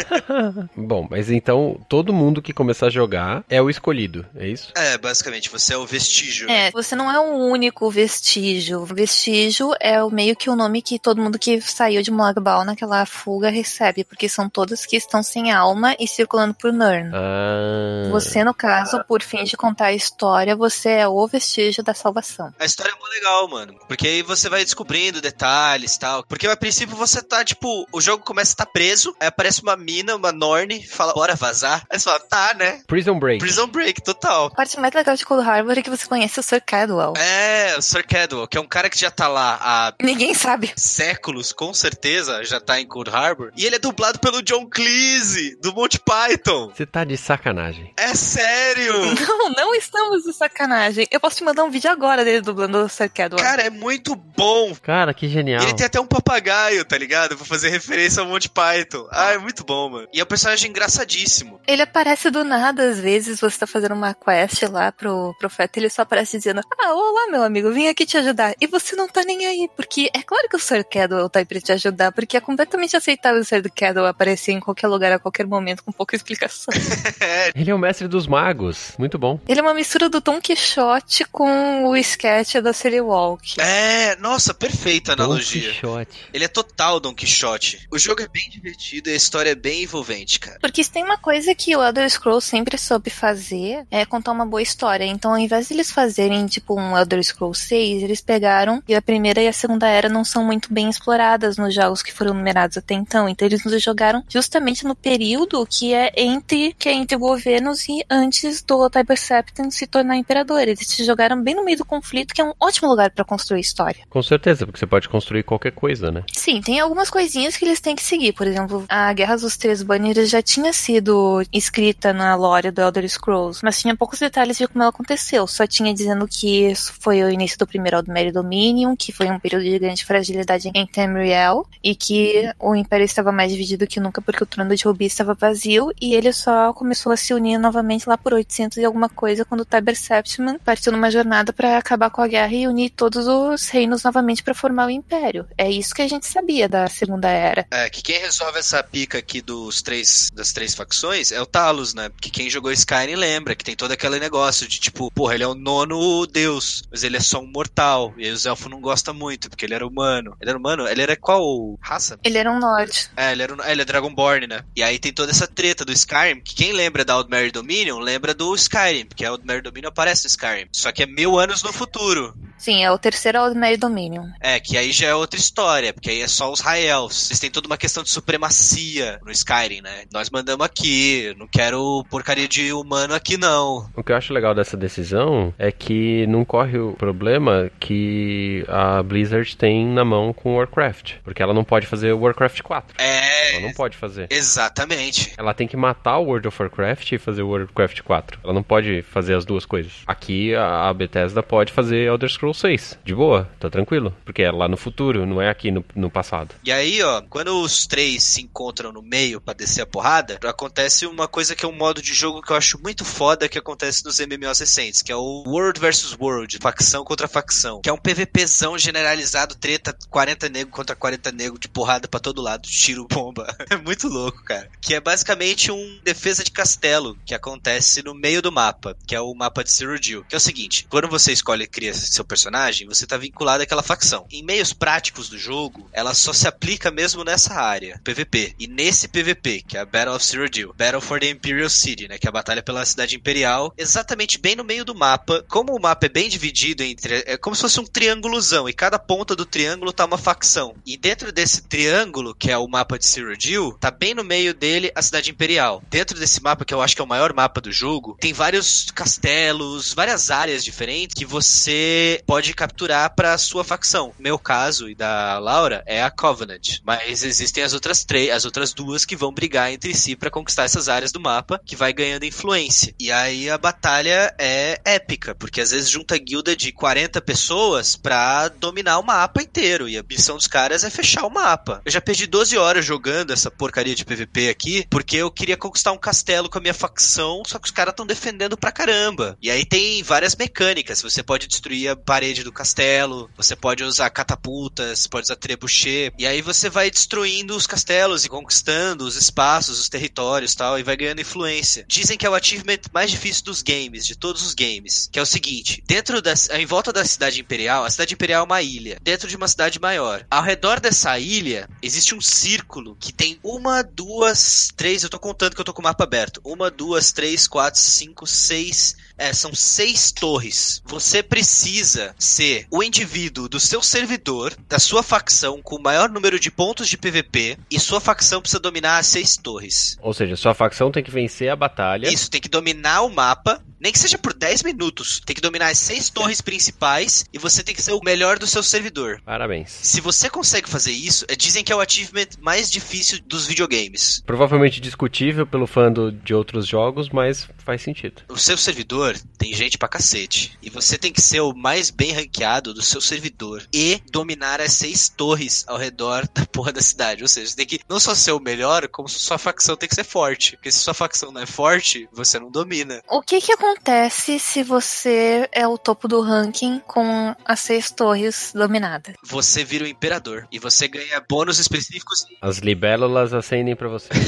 *laughs* Bom, mas então todo mundo que começar a jogar é o escolhido, é isso? É, basicamente, você é o vestígio. É, você não é o único vestígio. Vestígio é o meio que o nome que todo mundo que saiu de Moagbal naquela fuga recebe, porque são todos que estão sem alma e circulando por Nirn. Ah. Você, no caso, por fim de contar a história, você é o vestígio da salvação. A história é muito legal, mano. Porque aí você vai descobrindo detalhes e tal. Porque a princípio você tá, tipo, o jogo começa a estar preso, aí aparece uma mina, uma Norne, fala, bora vazar. Aí você fala, tá, né? Prison Break. Prison Break, total. A parte mais legal de Cold Harbor é que você conhece o Sir Cadwell. É, o Sir Cadwell, que é um cara que já tá lá há Ninguém sabe. séculos, com certeza, já tá em Cold Harbor. E ele é dublado pelo John Cleese, do Monty Python. Você tá de sacanagem. É sério! Não, não estamos de sacanagem. Eu posso te mandar um vídeo agora dele dublando o Sir Cadwell. Cara, é muito bom. Cara, que genial. Ele tem até um papagaio, tá ligado? Pra fazer referência ao Monty Python. Ah, é muito bom, mano. E é um personagem engraçadíssimo. Ele aparece do nada, às vezes você tá fazendo uma quest lá pro profeta, ele só aparece dizendo: Ah, olá, meu amigo, vim aqui te ajudar. E você não tá nem aí, porque é claro que o Sir Cadwell tá aí pra te ajudar, porque é completamente aceitável o Sir Cadwell aparecer em qualquer lugar a qualquer momento com pouca explicação. *laughs* Ele é o mestre dos magos. Muito bom. ele é uma mistura do Don Quixote com o sketch da Silly Walk. É, nossa, perfeita Don analogia. Quixote. Ele é total Don Quixote. O jogo é bem divertido e a história é bem envolvente, cara. Porque se tem uma coisa que o Elder Scrolls sempre soube fazer, é contar uma boa história. Então, ao invés de eles fazerem, tipo, um Elder Scrolls 6, eles pegaram, e a primeira e a segunda era não são muito bem exploradas nos jogos que foram numerados até então. Então, eles nos jogaram justamente no período que é entre, que é entre governos e antes do Tiber Septim se tornar imperador. Eles se jogaram bem no meio do conflito, que é um ótimo lugar pra construir história. Com certeza, porque você pode construir qualquer coisa, né? Sim, tem algumas coisinhas que eles têm que seguir. Por exemplo, a Guerra dos Três Banners já tinha sido escrita na lore do Elder Scrolls, mas tinha poucos detalhes de como ela aconteceu. Só tinha dizendo que isso foi o início do primeiro Aldmeri Dominion, que foi um período de grande fragilidade em Tamriel, e que o Império estava mais dividido que nunca porque o trono de Rubi estava vazio, e ele só começou a se unir novamente lá por 800 e alguma coisa, quando Tiber Septim partiu numa jornada para acabar com a guerra e unir todos os reinos novamente para formar o Império. É isso que a gente sabia da Segunda Era. É, que quem resolve essa pica aqui dos três, das três facções é o Talos, né? Que quem jogou Skyrim lembra que tem todo aquele negócio de tipo, porra, ele é o nono deus, mas ele é só um mortal. E aí os elfos não gostam muito, porque ele era humano. Ele era humano? Ele era qual raça? Ele era um Lorde. É, ele, era um, é, ele é Dragonborn, né? E aí tem toda essa treta do Skyrim, que quem lembra da Aldmeri Dominion lembra do Skyrim, porque a Aldmeri Dominion aparece no Skyrim. Só que é mil anos no futuro. Sim, é o terceiro Aldmeri Dominion. É, que aí já é outra história, porque aí é só os High Elves. Eles têm toda uma questão de supremacia no Skyrim, né? Nós mandamos aqui, não quero porcaria de humano aqui não. O que eu acho legal dessa decisão é que não corre o problema que a Blizzard tem na mão com Warcraft. Porque ela não pode fazer o Warcraft 4. É, Ela não pode fazer. exatamente. Ela tem que matar o World of Warcraft e fazer o Warcraft 4. Ela não pode fazer as duas coisas. Aqui a Bethesda pode fazer Elder Scrolls 6. De boa, tá tranquilo. Porque é lá no futuro, não é aqui no, no passado. E aí, ó, quando os três se encontram no meio pra descer a porrada, acontece uma coisa que é um modo de jogo que eu acho muito foda que acontece nos MMOs recentes, que é o World versus World, facção contra facção, que é um PVPzão generalizado, treta 40 nego contra 40 nego de porrada pra todo lado, tiro, bomba. *laughs* É muito louco, cara. Que é basicamente um defesa de castelo que acontece no meio do mapa, que é o mapa de Cyrodiil. Que é o seguinte, quando você escolhe e cria seu personagem, você tá vinculado àquela facção. Em meios práticos do jogo, ela só se aplica mesmo nessa área, PVP. E nesse PVP, que é a Battle of Cyrodiil, Battle for the Imperial City, né, que é a batalha pela cidade imperial, exatamente bem no meio do mapa. Como o mapa é bem dividido entre é como se fosse um triângulozão e cada ponta do triângulo tá uma facção. E dentro desse triângulo, que é o mapa de Cyrodiil, tá bem no meio dele a cidade imperial. Dentro desse mapa, que eu acho que é o maior mapa do jogo, tem vários castelos, várias áreas diferentes que você pode capturar para sua facção. No meu caso e da Laura é a Covenant, mas existem as outras três, as outras duas que vão brigar entre si para conquistar essas áreas do mapa, que vai ganhando influência. E aí a batalha é épica, porque às vezes junta guilda de 40 pessoas pra dominar o mapa inteiro, e a missão dos caras é fechar o mapa. Eu já perdi 12 horas jogando essa porcaria de PVP aqui, porque eu queria conquistar um castelo com a minha facção, só que os caras estão defendendo pra caramba. E aí tem várias mecânicas, você pode destruir a parede do castelo, você pode usar catapultas, pode usar trebuchet, e aí você vai destruindo os castelos e conquistando os espaços, os territórios tal, e vai ganhando influência. Dizem que é o achievement mais difícil dos games, de todos os games, que é o seguinte, dentro da, em volta da cidade imperial, a cidade imperial é uma ilha, dentro de uma cidade maior. Ao redor dessa ilha, existe um círculo que tem uma, duas, três, eu tô contando que eu tô com o mapa aberto, uma, duas, três, quatro, cinco, seis, é, são seis torres. Você precisa precisa ser o indivíduo do seu servidor, da sua facção, com o maior número de pontos de PVP, e sua facção precisa dominar as seis torres. Ou seja, sua facção tem que vencer a batalha. Isso, tem que dominar o mapa, nem que seja por 10 minutos. Tem que dominar as seis torres principais e você tem que ser o melhor do seu servidor. Parabéns. Se você consegue fazer isso, é, dizem que é o achievement mais difícil dos videogames. Provavelmente discutível pelo fã do- de outros jogos, mas faz sentido. O seu servidor tem gente pra cacete. E você tem que ser o mais bem ranqueado do seu servidor. E dominar as seis torres ao redor da *laughs* porra da cidade. Ou seja, você tem que não só ser o melhor, como sua facção tem que ser forte. Porque se sua facção não é forte, você não domina. O que que acontece se você é o topo do ranking com as seis torres dominadas? Você vira o imperador. E você ganha bônus específicos. *laughs* As libélulas acendem pra você. *laughs*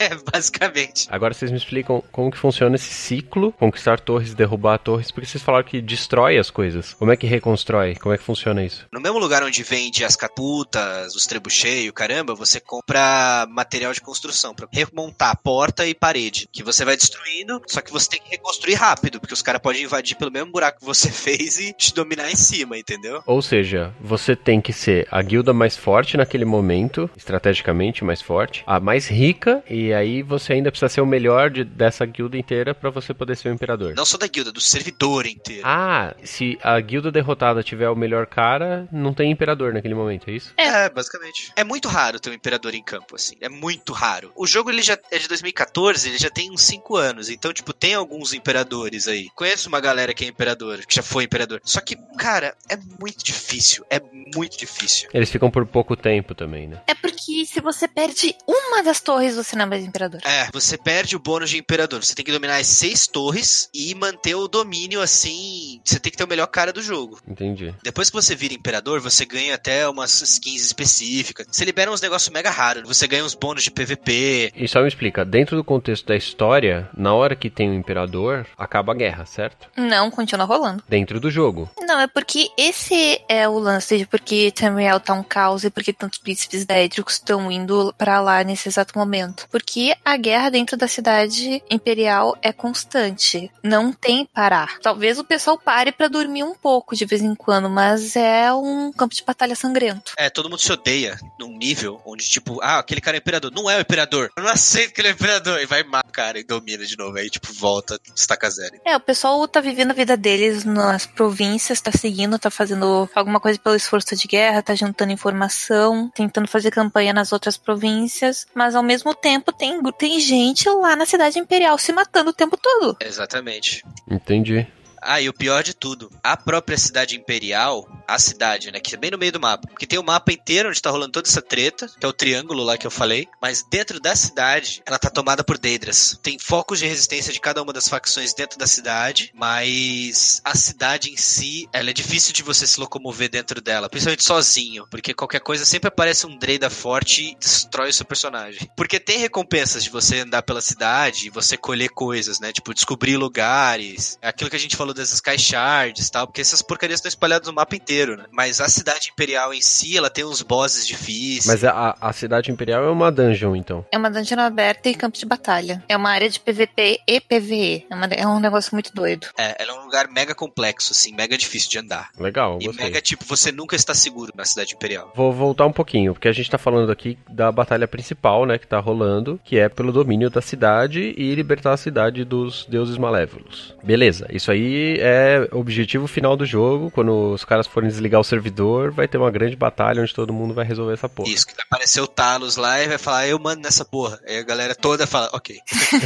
É, basicamente. Agora vocês me explicam como que funciona esse ciclo, conquistar torres, derrubar torres, porque vocês falaram que destrói as coisas. Como é que reconstrói? Como é que funciona isso? No mesmo lugar onde vende as caputas, os trebucheios, caramba, você compra material de construção pra remontar porta e parede, que você vai destruindo, só que você tem que reconstruir rápido, porque os caras podem invadir pelo mesmo buraco que você *laughs* fez e te dominar em cima, entendeu? Ou seja, você tem que ser a guilda mais forte naquele momento, estrategicamente mais forte, a mais rica, e aí você ainda precisa ser o melhor de- dessa guilda inteira pra você poder ser o imperador. Não só da guilda, do servidor inteiro. Ah, se a guilda derrotada tiver o melhor cara, não tem imperador naquele momento, é isso? É, basicamente. É muito raro ter um imperador em campo, assim. É muito raro. O jogo ele já é de 2014, ele já tem uns 5 anos. Então, tipo, tem alguns imperadores aí. Conheço uma galera que é imperador, que já foi imperador. Só que, cara, é muito difícil. É muito difícil. Eles ficam por pouco tempo também, né? É porque se você perde uma das torres, você não é mais imperador. É, você perde o bônus de imperador. Você tem que dominar as seis torres e manter o domínio assim. Você tem que ter o melhor cara do jogo. Entendi. Depois que você vira imperador, você ganha até umas skins específicas. Você libera uns negócios mega raros. Você ganha uns bônus de PVP. E só me explica, dentro do contexto da história, na hora que tem o imperador, acaba a guerra, certo? Não, continua rolando. Dentro do jogo. Não, é porque esse é o lance de porque Tamriel tá um caos e porque tantos príncipes daédricos estão indo pra lá nesse exato momento. Porque a guerra dentro da cidade imperial é constante. Não tem parar. Talvez o pessoal pare pra dormir um pouco de vez em quando, mas é um campo de batalha sangrento. É, todo mundo se odeia num nível onde, tipo, ah, aquele cara é imperador. Não é o imperador. Eu não aceito que ele é imperador. E vai mata o cara e domina de novo. Aí, tipo, volta, estaca zero. É, o pessoal tá vivendo a vida deles nas províncias, tá seguindo, tá fazendo alguma coisa pelo esforço de guerra, tá juntando informação, tentando fazer campanha nas outras províncias, mas ao mesmo tempo tem, tem gente lá na cidade imperial se matando o tempo todo. Exatamente. Entendi. Ah, e o pior de tudo, a própria cidade imperial, a cidade, né, que é bem no meio do mapa, porque tem o mapa inteiro onde tá rolando toda essa treta, que é o triângulo lá que eu falei, mas dentro da cidade, ela tá tomada por Deidras. Tem focos de resistência de cada uma das facções dentro da cidade, mas a cidade em si, ela é difícil de você se locomover dentro dela, principalmente sozinho, porque qualquer coisa sempre aparece um Dreida forte e destrói o seu personagem. Porque tem recompensas de você andar pela cidade e você colher coisas, né, tipo descobrir lugares, é aquilo que a gente falou das Sky Shards e tal, porque essas porcarias estão espalhadas no mapa inteiro, né? Mas a cidade imperial em si, ela tem uns bosses difíceis. Mas a, a cidade imperial é uma dungeon, então. É uma dungeon aberta e campo de batalha. É uma área de PVP e PVE. É, uma- é um negócio muito doido. É, ela é um lugar mega complexo, assim, mega difícil de andar. Legal, E gostei. mega, tipo, você nunca está seguro na cidade imperial. Vou voltar um pouquinho, porque a gente tá falando aqui da batalha principal, né, que tá rolando, que é pelo domínio da cidade e libertar a cidade dos deuses malévolos. Beleza, isso aí é o objetivo final do jogo, quando os caras forem desligar o servidor, vai ter uma grande batalha onde todo mundo vai resolver essa porra. Isso, que vai aparecer o Talos lá e vai falar, eu mando nessa porra. Aí a galera toda fala, ok.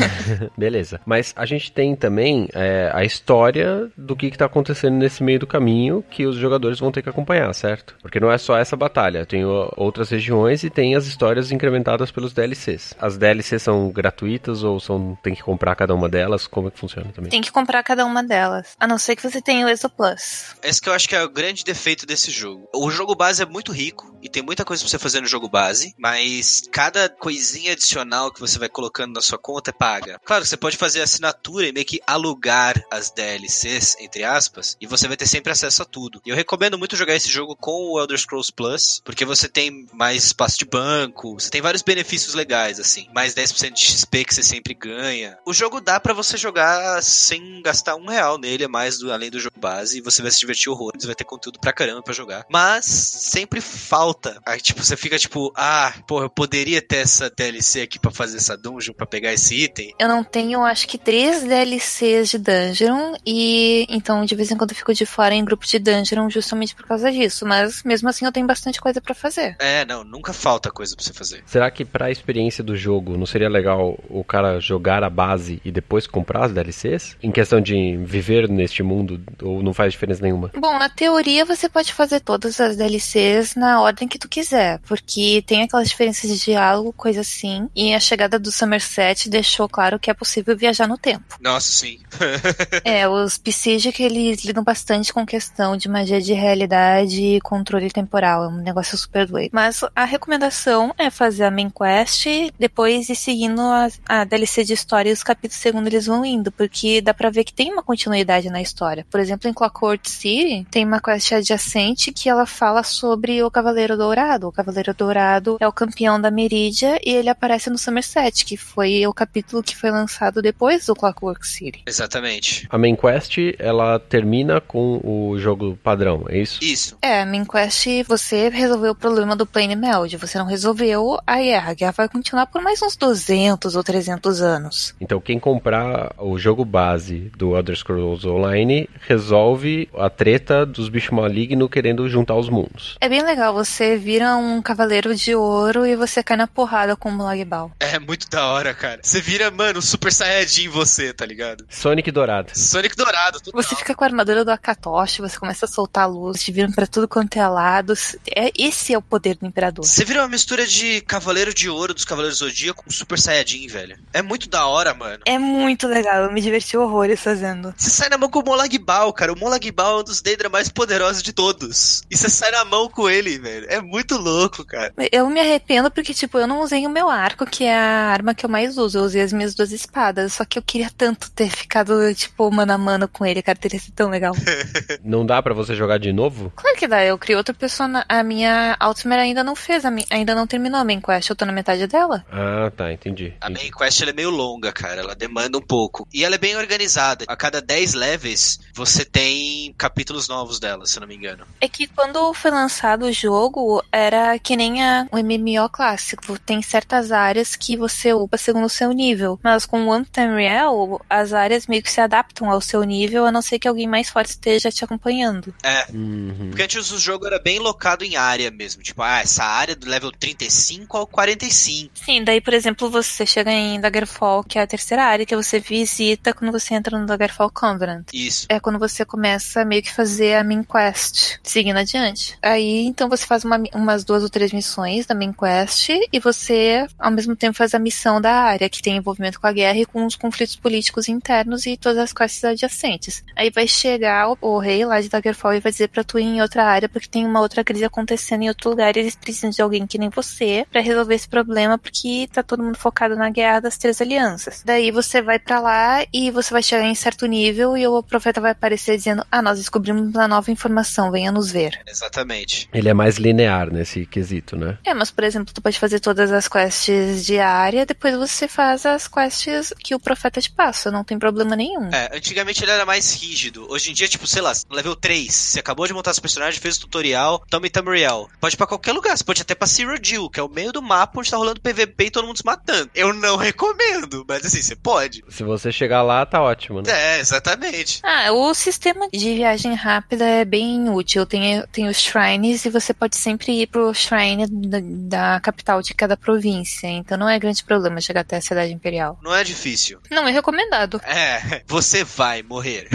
*laughs* Beleza. Mas a gente tem também é, a história do que, que tá acontecendo nesse meio do caminho que os jogadores vão ter que acompanhar, certo? Porque não é só essa batalha, tem outras regiões e tem as histórias incrementadas pelos DLCs. As DLCs são gratuitas ou são tem que comprar cada uma delas? Como é que funciona também? Tem que comprar cada uma delas. A não ser que você tenha o ESO Plus. Esse que eu acho que é o grande defeito desse jogo. O jogo base é muito rico e tem muita coisa pra você fazer no jogo base, mas cada coisinha adicional que você vai colocando na sua conta é paga. Claro, você pode fazer assinatura e meio que alugar as DLCs, entre aspas, e você vai ter sempre acesso a tudo. E eu recomendo muito jogar esse jogo com o Elder Scrolls Plus, porque você tem mais espaço de banco, você tem vários benefícios legais, assim. Mais 10% de XP que você sempre ganha. O jogo dá pra você jogar sem gastar um real nele nele é mais do, além do jogo base, e você vai se divertir horrores, vai ter conteúdo pra caramba pra jogar. Mas sempre falta. Aí, tipo, você fica tipo, ah, porra, eu poderia ter essa DLC aqui pra fazer essa dungeon, pra pegar esse item. Eu não tenho, acho que, três DLCs de dungeon, e então de vez em quando eu fico de fora em grupo de dungeon justamente por causa disso. Mas mesmo assim eu tenho bastante coisa pra fazer. É, não, nunca falta coisa pra você fazer. Será que pra experiência do jogo não seria legal o cara jogar a base e depois comprar as DLCs? Em questão de viver neste mundo, ou não faz diferença nenhuma? Bom, na teoria você pode fazer todas as DLCs na ordem que tu quiser, porque tem aquelas diferenças de diálogo, coisa assim, e a chegada do Somerset deixou claro que é possível viajar no tempo. Nossa, sim. *laughs* é, os Psychic, eles lidam bastante com questão de magia de realidade e controle temporal, é um negócio super doido. Mas a recomendação é fazer a main quest, depois ir seguindo a, a DLC de história e os capítulos segundo eles vão indo, porque dá pra ver que tem uma continuidade na história. Por exemplo, em Clockwork City, tem uma quest adjacente que ela fala sobre o Cavaleiro Dourado. O Cavaleiro Dourado é o campeão da Meridia e ele aparece no Somerset, que foi o capítulo que foi lançado depois do Clockwork City. Exatamente. A main quest, ela termina com o jogo padrão, é isso? Isso. É, a main quest, você resolveu o problema do Plane Meld. Você não resolveu a guerra. A guerra vai continuar por mais uns 200 ou 300 anos. Então, quem comprar o jogo base do Elder Scrolls Online resolve a treta dos bichos malignos querendo juntar os mundos. É bem legal, você vira um cavaleiro de ouro e você cai na porrada com o Mulagbal. É muito da hora, cara. Você vira, mano, Super Saiyajin você, tá ligado? Sonic Dourado. Sonic Dourado, total. Você fica com a armadura do Akatoshi, você começa a soltar luz, te viram para tudo quanto é lado. É, esse é o poder do Imperador. Você vira uma mistura de Cavaleiro de Ouro dos Cavaleiros Zodíaco com Super Saiyajin, velho. É muito da hora, mano. É muito legal, eu me diverti horrores fazendo. Você sai na mão com o Molagbal, cara. O Molagbal é um dos Daedra mais poderosos de todos. E você sai na mão com ele, velho. É muito louco, cara. Eu me arrependo porque, tipo, eu não usei o meu arco, que é a arma que eu mais uso. Eu usei as minhas duas espadas. Só que eu queria tanto ter ficado, tipo, mano a mano com ele, cara. Teria sido tão legal. *laughs* não dá para você jogar de novo? Claro que dá. Eu criei outra pessoa. A minha Altimer ainda não fez, ainda não terminou a main quest. Eu tô na metade dela. Ah, tá. Entendi. A main quest ela é meio longa, cara. Ela demanda um pouco. E ela é bem organizada. A cada 10 levels, você tem capítulos novos dela, se eu não me engano. É que quando foi lançado o jogo, era que nem a, o MMO clássico. Tem certas áreas que você upa segundo o seu nível. Mas com o One Time Real, as áreas meio que se adaptam ao seu nível, a não ser que alguém mais forte esteja te acompanhando. É. Uhum. Porque antes o jogo era bem locado em área mesmo. Tipo, ah, essa área do level 35 ao 45. Sim, daí, por exemplo, você chega em Daggerfall, que é a terceira área que você visita quando você entra no Daggerfall Covenant. Isso. É quando você começa meio que fazer a main quest, seguindo adiante. Aí, então, você faz uma, umas duas ou três missões da main quest e você, ao mesmo tempo, faz a missão da área, que tem envolvimento com a guerra e com os conflitos políticos internos e todas as quests adjacentes. Aí vai chegar o, o rei lá de Daggerfall e vai dizer pra tu ir em outra área, porque tem uma outra crise acontecendo em outro lugar e eles precisam de alguém que nem você para resolver esse problema, porque tá todo mundo focado na guerra das três alianças. Daí você vai para lá e você vai chegar em certo nível e o profeta vai aparecer dizendo: Ah, nós descobrimos uma nova informação, venha nos ver. Exatamente. Ele é mais linear nesse quesito, né? É, mas por exemplo, tu pode fazer todas as quests de área, depois você faz as quests que o profeta te passa, não tem problema nenhum. É, antigamente ele era mais rígido. Hoje em dia, tipo, sei lá, level 3, você acabou de montar seu personagem, fez o tutorial, tome Tamriel. Pode ir pra qualquer lugar, você pode até pra Cyrodiil, que é o meio do mapa onde tá rolando PVP e todo mundo se matando. Eu não recomendo, mas assim, você pode. Se você chegar lá, tá ótimo, né? É, exatamente. Ah, o sistema de viagem rápida é bem útil. Tem, tem os shrines e você pode sempre ir pro shrine da, da capital de cada província. Então não é grande problema chegar até a cidade imperial. Não é difícil. Não é recomendado. É, *laughs* você vai morrer.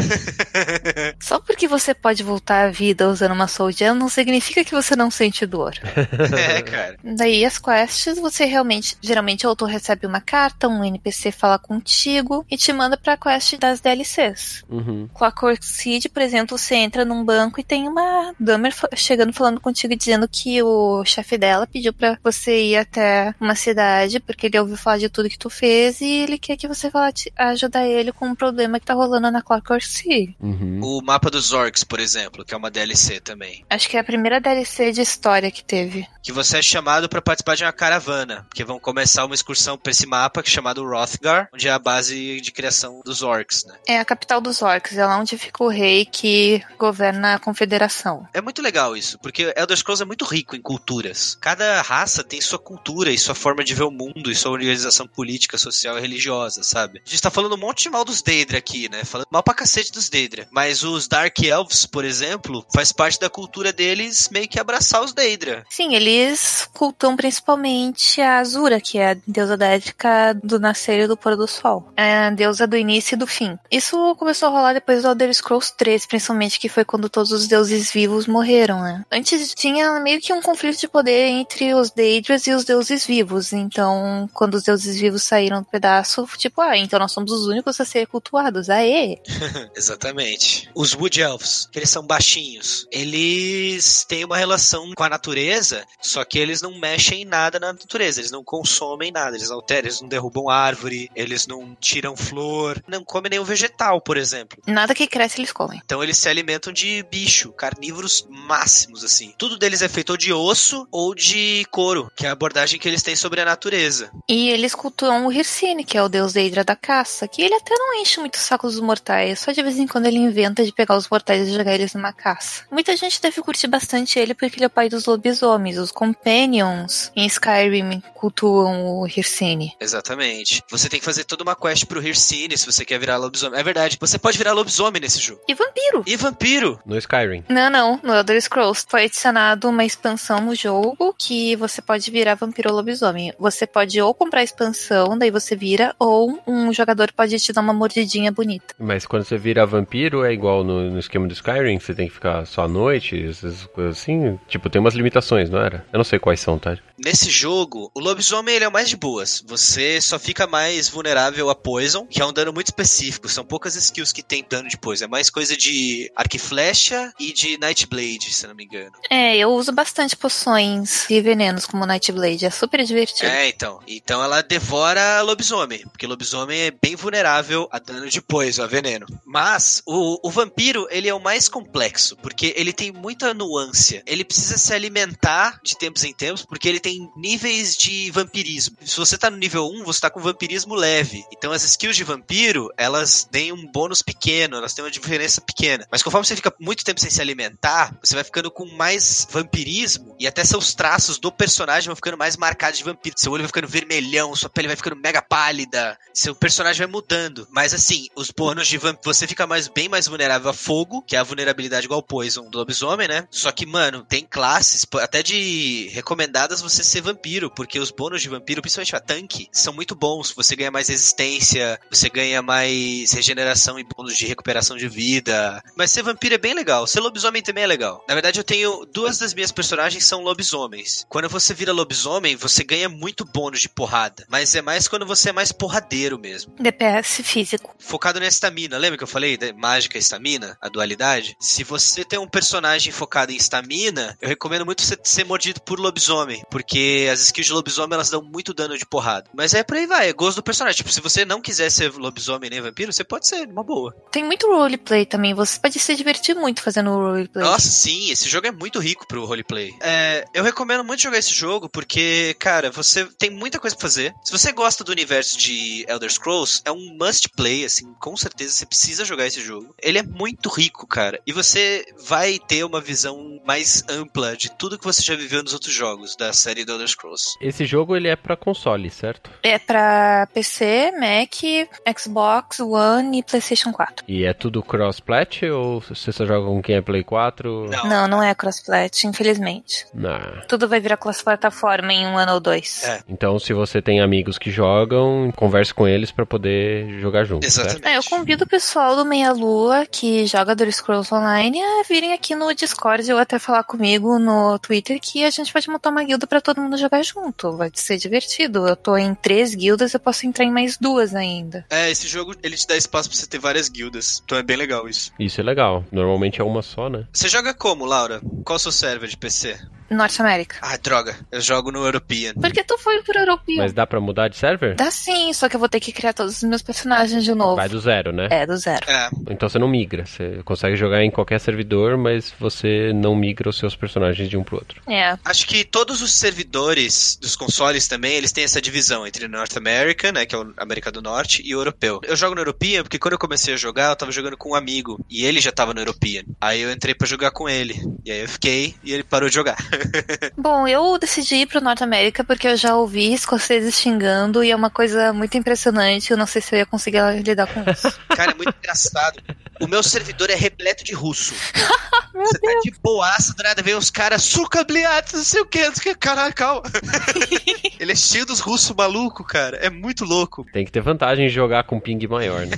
*laughs* Só porque você pode voltar à vida usando uma Soul Gem não significa que você não sente dor. *laughs* é, cara. Daí as quests, você realmente, geralmente o autor recebe uma carta, um NPC fala contigo e te manda pra quest das DLCs. Uhum. Seed, por exemplo, você entra num banco e tem uma Dummer chegando falando contigo e dizendo que o chefe dela pediu para você ir até uma cidade porque ele ouviu falar de tudo que tu fez e ele quer que você vá ajudar ele com um problema que tá rolando na Clockwork Seed. Uhum. O mapa dos Orcs, por exemplo, que é uma DLC também. Acho que é a primeira DLC de história que teve. Que você é chamado para participar de uma caravana, porque vão começar uma excursão pra esse mapa que é chamado Rothgar, onde é a base de criação dos Orcs, né? É a capital dos Orcs, é lá onde onde fica o rei que governa a confederação. É muito legal isso, porque Elder Scrolls é muito rico em culturas. Cada raça tem sua cultura e sua forma de ver o mundo e sua organização política, social e religiosa, sabe? A gente tá falando um monte de mal dos Daedra aqui, né? Falando mal pra cacete dos Daedra. Mas os Dark Elves, por exemplo, faz parte da cultura deles meio que abraçar os Daedra. Sim, eles cultam principalmente a Azura, que é a deusa dédica do nascer e do pôr do sol. É a deusa do início e do fim. Isso começou a rolar depois do Elder Scrolls 3, principalmente, que foi quando todos os deuses vivos morreram, né? Antes tinha meio que um conflito de poder entre os Daedras e os deuses vivos. Então, quando os deuses vivos saíram do pedaço, tipo, ah, então nós somos os únicos a ser cultuados. Aê! *laughs* Exatamente. Os Wood Elves, que eles são baixinhos, eles têm uma relação com a natureza, só que eles não mexem em nada na natureza, eles não consomem nada, eles não alteram, eles não derrubam árvore, eles não tiram flor, não comem nenhum vegetal, por exemplo. Nada que cresce eles comem. Então eles se alimentam de bicho, carnívoros máximos, assim. Tudo deles é feito ou de osso ou de couro, que é a abordagem que eles têm sobre a natureza. E eles cultuam o Hircine, que é o deus Deidra da caça, que ele até não enche muito o saco dos mortais, só de vez em quando ele inventa de pegar os mortais e jogar eles numa caça. Muita gente deve curtir bastante ele porque ele é o pai dos lobisomens. Os Companions em Skyrim cultuam o Hircine. Exatamente. Você tem que fazer toda uma quest pro Hircine se você quer virar lobisomem. É verdade, você pode virar lobisomem nesse jogo. E vampiro. E vampiro. No Skyrim. Não, não. No Elder Scrolls foi adicionado uma expansão no jogo que você pode virar vampiro ou lobisomem. Você pode ou comprar a expansão, daí você vira, ou um jogador pode te dar uma mordidinha bonita. Mas quando você vira vampiro, é igual no, no esquema do Skyrim, você tem que ficar só à noite, essas coisas assim. Tipo, tem umas limitações, não era? Eu não sei quais são, tá? Nesse jogo, o lobisomem ele é o mais de boas. Você só fica mais vulnerável a poison, que é um dano muito específico. São poucas skills que tem dano de poison. É mais coisa de arco e flecha e de Nightblade, se não me engano. É, eu uso bastante poções e venenos como Nightblade. É super divertido. É, então. Então ela devora lobisomem, porque lobisomem é bem vulnerável a dano de poison, a veneno. Mas o, o vampiro, ele é o mais complexo, porque ele tem muita nuance. Ele precisa se alimentar de tempos em tempos, porque ele tem níveis de vampirismo. Se você tá no nível 1, você tá com vampirismo leve. Então as skills de vampiro, elas têm um bônus pequeno, elas têm uma diferença pequena. Mas conforme você fica muito tempo sem se alimentar, você vai ficando com mais vampirismo e até seus traços do personagem vão ficando mais marcados de vampiro. Seu olho vai ficando vermelhão, sua pele vai ficando mega pálida, seu personagem vai mudando. Mas assim, os bônus de vampiro, você fica mais bem mais vulnerável a fogo, que é a vulnerabilidade igual poison do lobisomem, né? Só que, mano, tem classes, até de recomendadas você ser vampiro, porque os bônus de vampiro, principalmente a tanque, são muito bons. Você ganha mais resistência, você ganha mais regeneração e bônus de recuperação de vida. Mas ser vampiro é bem legal. Ser lobisomem também é legal. Na verdade, eu tenho duas das minhas personagens são lobisomens. Quando você vira lobisomem, você ganha muito bônus de porrada. Mas é mais quando você é mais porradeiro mesmo. DPS físico. Focado na estamina. Lembra que eu falei da mágica estamina? A dualidade? Se você tem um personagem focado em estamina, eu recomendo muito você ser mordido por lobisomem. Porque as skills de lobisomem elas dão muito dano de porrada. Mas é por aí vai, é gosto do personagem. Tipo, se você não quiser ser lobisomem nem vampiro, você pode ser, uma boa. Tem muito roleplay também. Você pode se divertir muito fazendo roleplay. Nossa, sim, esse jogo é muito rico pro roleplay. É, eu recomendo muito jogar esse jogo porque, cara, você tem muita coisa pra fazer. Se você gosta do universo de Elder Scrolls, é um must play, assim, com certeza você precisa jogar esse jogo. Ele é muito rico, cara. E você vai ter uma visão mais ampla de tudo que você já viveu nos outros jogos da série do Elder Scrolls. Esse jogo ele é para console, certo? É pra PC, Mac, Xbox One e PlayStation 4. E é tudo cross-plat ou você só joga com quem é Play 4? Não. Não, não é crossplat, infelizmente. Não. Tudo vai virar cross-plataforma em um ano ou dois. É. Então, se você tem amigos que jogam, converse com eles para poder jogar junto. Exatamente. certo? É, eu convido o pessoal do Meia Lua que joga Elder Scrolls Online a virem aqui no Discord ou até falar comigo no Twitter que a gente pode montar uma guilda pra todo mundo jogar junto. Vai ser divertido. Eu tô em três guildas, eu posso entrar em mais duas ainda. É, esse jogo ele te dá espaço pra você ter várias guildas. Então é bem legal isso. Isso é legal. Normalmente é uma só, né? Você joga como, Laura? Qual é o seu server de PC? Norte América. Ah, droga. Eu jogo no European. Por que tu foi pro Europeu? Mas dá pra mudar de server? Dá sim, só que eu vou ter que criar todos os meus personagens de novo. Vai do zero, né? É, do zero. É, Então você não migra. Você consegue jogar em qualquer servidor, mas você não migra os seus personagens de um pro outro. É. Acho que todos os servidores dos consoles também, eles têm essa divisão entre North America, né, que é a América do Norte, e Europeu. Eu jogo no European porque quando eu comecei a jogar, eu tava jogando com um amigo, e ele já tava no European. Aí eu entrei pra jogar com ele, e aí eu fiquei, e ele parou de jogar. *laughs* *laughs* Bom, eu decidi ir pro Norte América porque eu já ouvi escoceses xingando e é uma coisa muito impressionante. Eu não sei se eu ia conseguir lidar com isso. *laughs* Cara, é muito engraçado. O meu servidor é repleto de russo. *laughs* Meu Você tá de boaça, do nada vem uns caras sucabliados, não sei o que, não sei o que, caralho, calma. ele é cheio dos russos maluco, cara. É muito louco. Tem que ter vantagem de jogar com ping maior, né?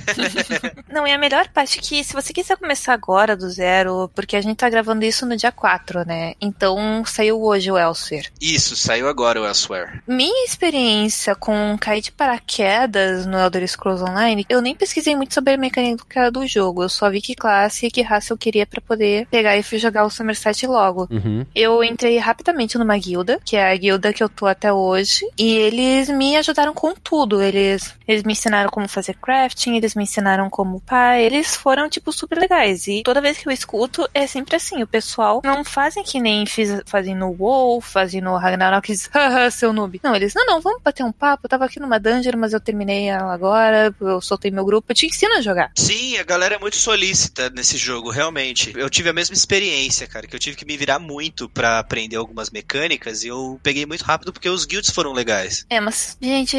Não, e a melhor parte é que se você quiser começar agora do zero, porque a gente tá gravando isso no dia 4, né? Então saiu hoje o Elsewhere. Isso, saiu agora o Elsewhere. Minha experiência com cair de paraquedas no Elder Scrolls Online, eu nem pesquisei muito sobre a mecânica do jogo. Eu só vi que classe e que raça eu queria pra poder pegar e fui jogar o Somerset logo. Uhum. Eu entrei rapidamente numa guilda, que é a guilda que eu tô até hoje, e eles me ajudaram com tudo. Eles, eles me ensinaram como fazer crafting, eles me ensinaram como upar, eles foram, tipo, super legais. E toda vez que eu escuto, é sempre assim, o pessoal não fazem que nem fiz, fazem no WoW, fazem no Ragnarok, diz, *laughs* haha, seu noob. Não, eles, não, não, vamos bater um papo, eu tava aqui numa dungeon, mas eu terminei ela agora, eu soltei meu grupo, eu te ensino a jogar. Sim, a galera é muito solícita nesse jogo, realmente. Eu tive a mesma experiência, cara, que eu tive que me virar muito pra aprender algumas mecânicas e eu peguei muito rápido porque os guilds foram legais. É, mas, gente,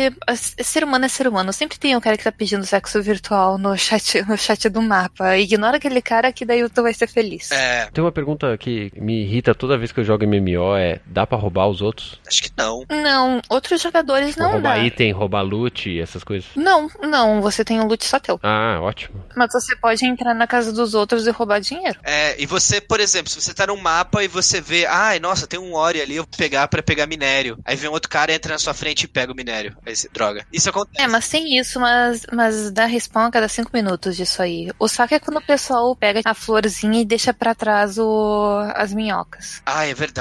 ser humano é ser humano. Sempre tem um cara que tá pedindo sexo virtual no chat, *laughs* no chat do mapa. Ignora aquele cara que daí tu vai ser feliz. É, Tem uma pergunta que me irrita toda vez que eu jogo MMO, é dá pra roubar os outros? acho que não. Não, outros jogadores Tipo, não roubar dá. item, roubar loot, essas coisas. Não, não, você tem um loot só teu. Ah, ótimo. Mas você pode entrar na casa dos outros e roubar dinheiro. É, e você, por exemplo, se você tá num mapa e você vê, ai, nossa, tem um Ori ali, eu vou pegar pra pegar minério. Aí vem um outro cara, entra na sua frente e pega o minério. Aí você, droga. Isso acontece. É, mas tem isso, mas, mas dá respawn a cada cinco minutos disso aí. O saco é quando o pessoal pega a florzinha e deixa pra trás o, as minhocas. Ah, é verdade.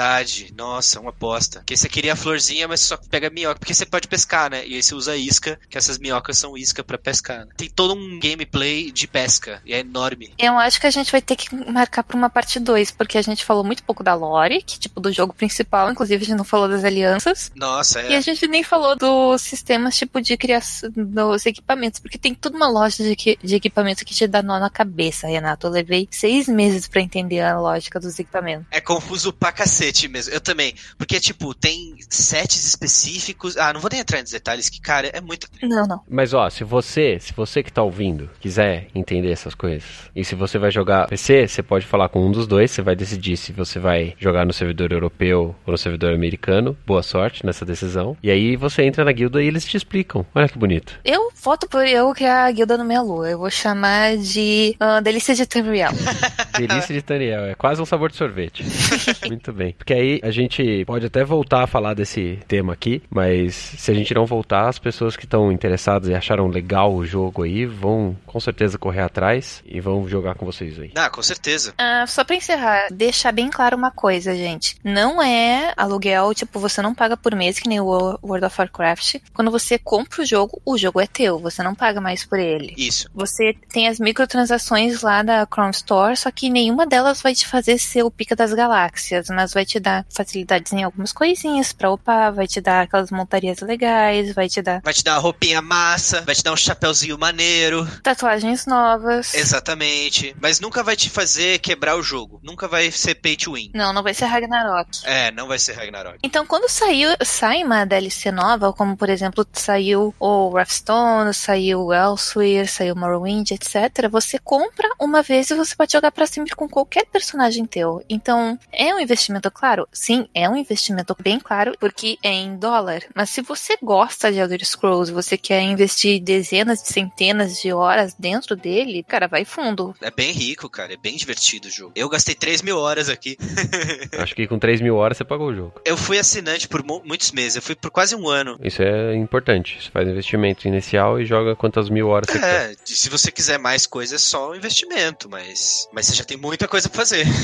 Nossa, uma bosta. Porque você queria a florzinha, mas só pega minhoca. Porque você pode pescar, né? E aí você usa isca, que essas minhocas são isca pra pescar. né? Tem todo um gameplay de pesca. E é enorme. Eu acho que a gente vai ter que marcar pra uma parte 2, porque a gente falou muito pouco da lore, que tipo do jogo principal, inclusive a gente não falou das alianças. Nossa, E a é. gente nem falou dos sistemas, tipo, de criação dos equipamentos, porque tem toda uma loja de, equi- de equipamento que te dá nó na cabeça, Renato. Eu levei seis meses pra entender a lógica dos equipamentos. É confuso pra cacete mesmo. Eu também. Porque, tipo, tem sets específicos. Ah, não vou nem entrar nos detalhes, que, cara, é muito. Não, não. Mas ó, se você, se você que tá ouvindo, quiser entender essas coisas, e se você vai jogar PC, você pode falar com um dos dois, você vai decidir se você vai jogar no servidor europeu ou no servidor americano. Boa sorte nessa decisão. E aí você entra na guilda e eles te explicam. Olha que bonito. Eu voto por eu criar a guilda no Meia Lua. Eu vou chamar de ah, Delícia de Tamriel. *laughs* Delícia de Daniel, é quase um sabor de sorvete. *laughs* Muito bem. Porque aí a gente pode até voltar a falar desse tema aqui, mas se a gente não voltar, as pessoas que estão interessadas e acharam legal o jogo aí vão com certeza correr atrás e vão jogar com vocês aí. Ah, com certeza. Ah, só pra encerrar, deixar bem claro uma coisa, gente. Não é aluguel, tipo, você não paga por mês, que nem o World of Warcraft. Quando você compra o jogo, o jogo é teu, você não paga mais por ele. Isso. Você tem as microtransações lá da Chrome Store, só que nenhuma delas vai te fazer ser o pica das galáxias, mas vai te dar facilidades em algumas coisinhas pra upar, vai te dar aquelas montarias legais, vai te dar Vai te dar uma roupinha massa, vai te dar um chapéuzinho maneiro. tatuagens novas. Exatamente. Mas nunca vai te fazer quebrar o jogo. Nunca vai ser pay to win. Não, não vai ser Ragnarok. É, não vai ser Ragnarok. Então, quando saiu, sai uma DLC nova, como por exemplo, saiu o Hearthstone, saiu o Elsewhere, saiu Morrowind, etc., você compra uma vez e você pode jogar pra sempre com qualquer personagem teu. Então, é um investimento claro? Sim, é um investimento bem claro, porque é em dólar. Mas se você gosta de Elder Scrolls, você quer investir dezenas de centenas de horas dentro dele, cara, vai fundo. É bem rico, cara. É bem divertido o jogo. Eu gastei 3 mil horas aqui. *laughs* Acho que com 3 mil horas você pagou o jogo. Eu fui assinante por mu- muitos meses. Eu fui por quase um ano. Isso é importante. Você faz investimento inicial e joga quantas mil horas você quiser. É, se você quiser mais coisa, é só um investimento, mas, mas você já tem muita coisa pra fazer. *laughs*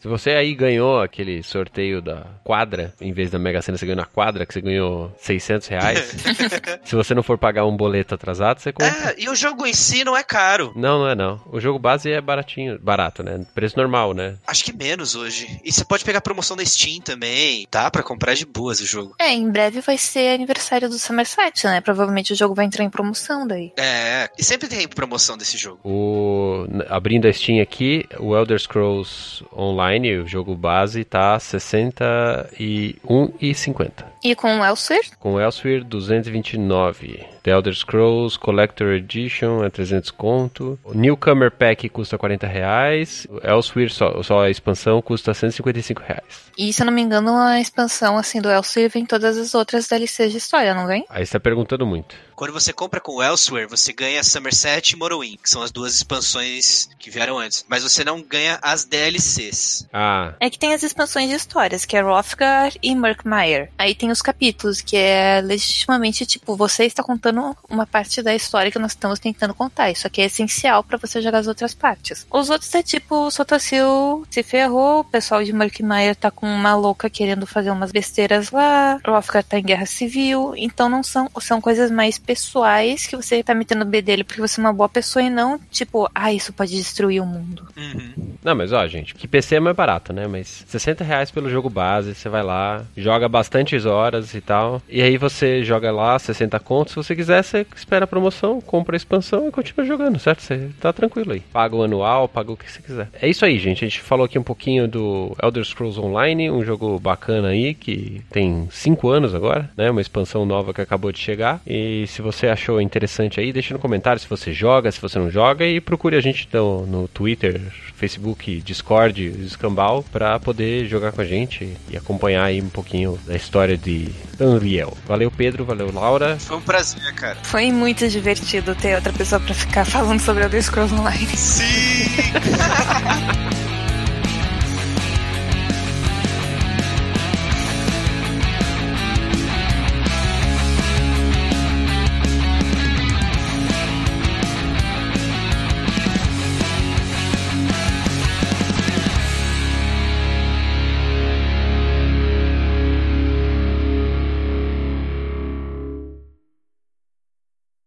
Se você aí ganhou aquele sorteio da quadra, em vez da Mega Sena você ganhou na quadra, que você ganhou 600 reais. *laughs* se você não for pagar um boleto atrasado, você compra. É, e o jogo em si não é caro. Não, não é não. O jogo base é baratinho, barato, né? Preço normal, né? Acho que menos hoje. E você pode pegar promoção da Steam também. Dá pra comprar de boas o jogo. É, em breve vai ser aniversário do Somerset, né? Provavelmente o jogo vai entrar em promoção daí. É, e sempre tem promoção desse jogo. O... Abrindo a Steam aqui, o Elder Scrolls Online, o jogo base, tá 61,50. E com o Elsewhere? Com o Elsewhere, 229. The Elder Scrolls Collector Edition é 300 conto. O Newcomer Pack custa 40 reais. O Elsewhere, só, só a expansão, custa 155 reais. E se eu não me engano, a expansão assim do Elsewhere vem todas as outras DLCs de história, não vem? Aí você tá perguntando muito. Quando você compra com o Elsewhere, você ganha Somerset e Morrowind, que são as duas expansões que vieram antes. Mas você não ganha as DLCs. Ah. É que tem as expansões de histórias, que é Rothgar e Murkmire. Aí tem os capítulos, que é legitimamente tipo, você está contando uma parte da história que nós estamos tentando contar. Isso aqui é essencial para você jogar as outras partes. Os outros é tipo, Sotosil se ferrou, o pessoal de Murkmire tá com uma louca querendo fazer umas besteiras lá, Rothgar tá em guerra civil, então não são, são coisas mais pessoais que você tá metendo o B dele porque você é uma boa pessoa e não, tipo, ah, isso pode destruir o mundo. Uhum. Não, mas ó, gente, que PC é mais barato, né? Mas 60 reais pelo jogo base, você vai lá, joga bastantes horas e tal. E aí você joga lá 60 contos. Se você quiser, você espera a promoção, compra a expansão e continua jogando, certo? Você tá tranquilo aí. Paga o anual, paga o que você quiser. É isso aí, gente. A gente falou aqui um pouquinho do Elder Scrolls Online, um jogo bacana aí que tem 5 anos agora, né? Uma expansão nova que acabou de chegar. E se você achou interessante aí, deixa no comentário se você joga, se você não joga e procure a gente no, no Twitter, Facebook, Discord, Escambau para poder jogar com a gente e acompanhar aí um pouquinho da história de Unreal. Valeu, Pedro, valeu, Laura. Foi um prazer, cara. Foi muito divertido ter outra pessoa para ficar falando sobre Elder Scrolls Online. Sim! *laughs*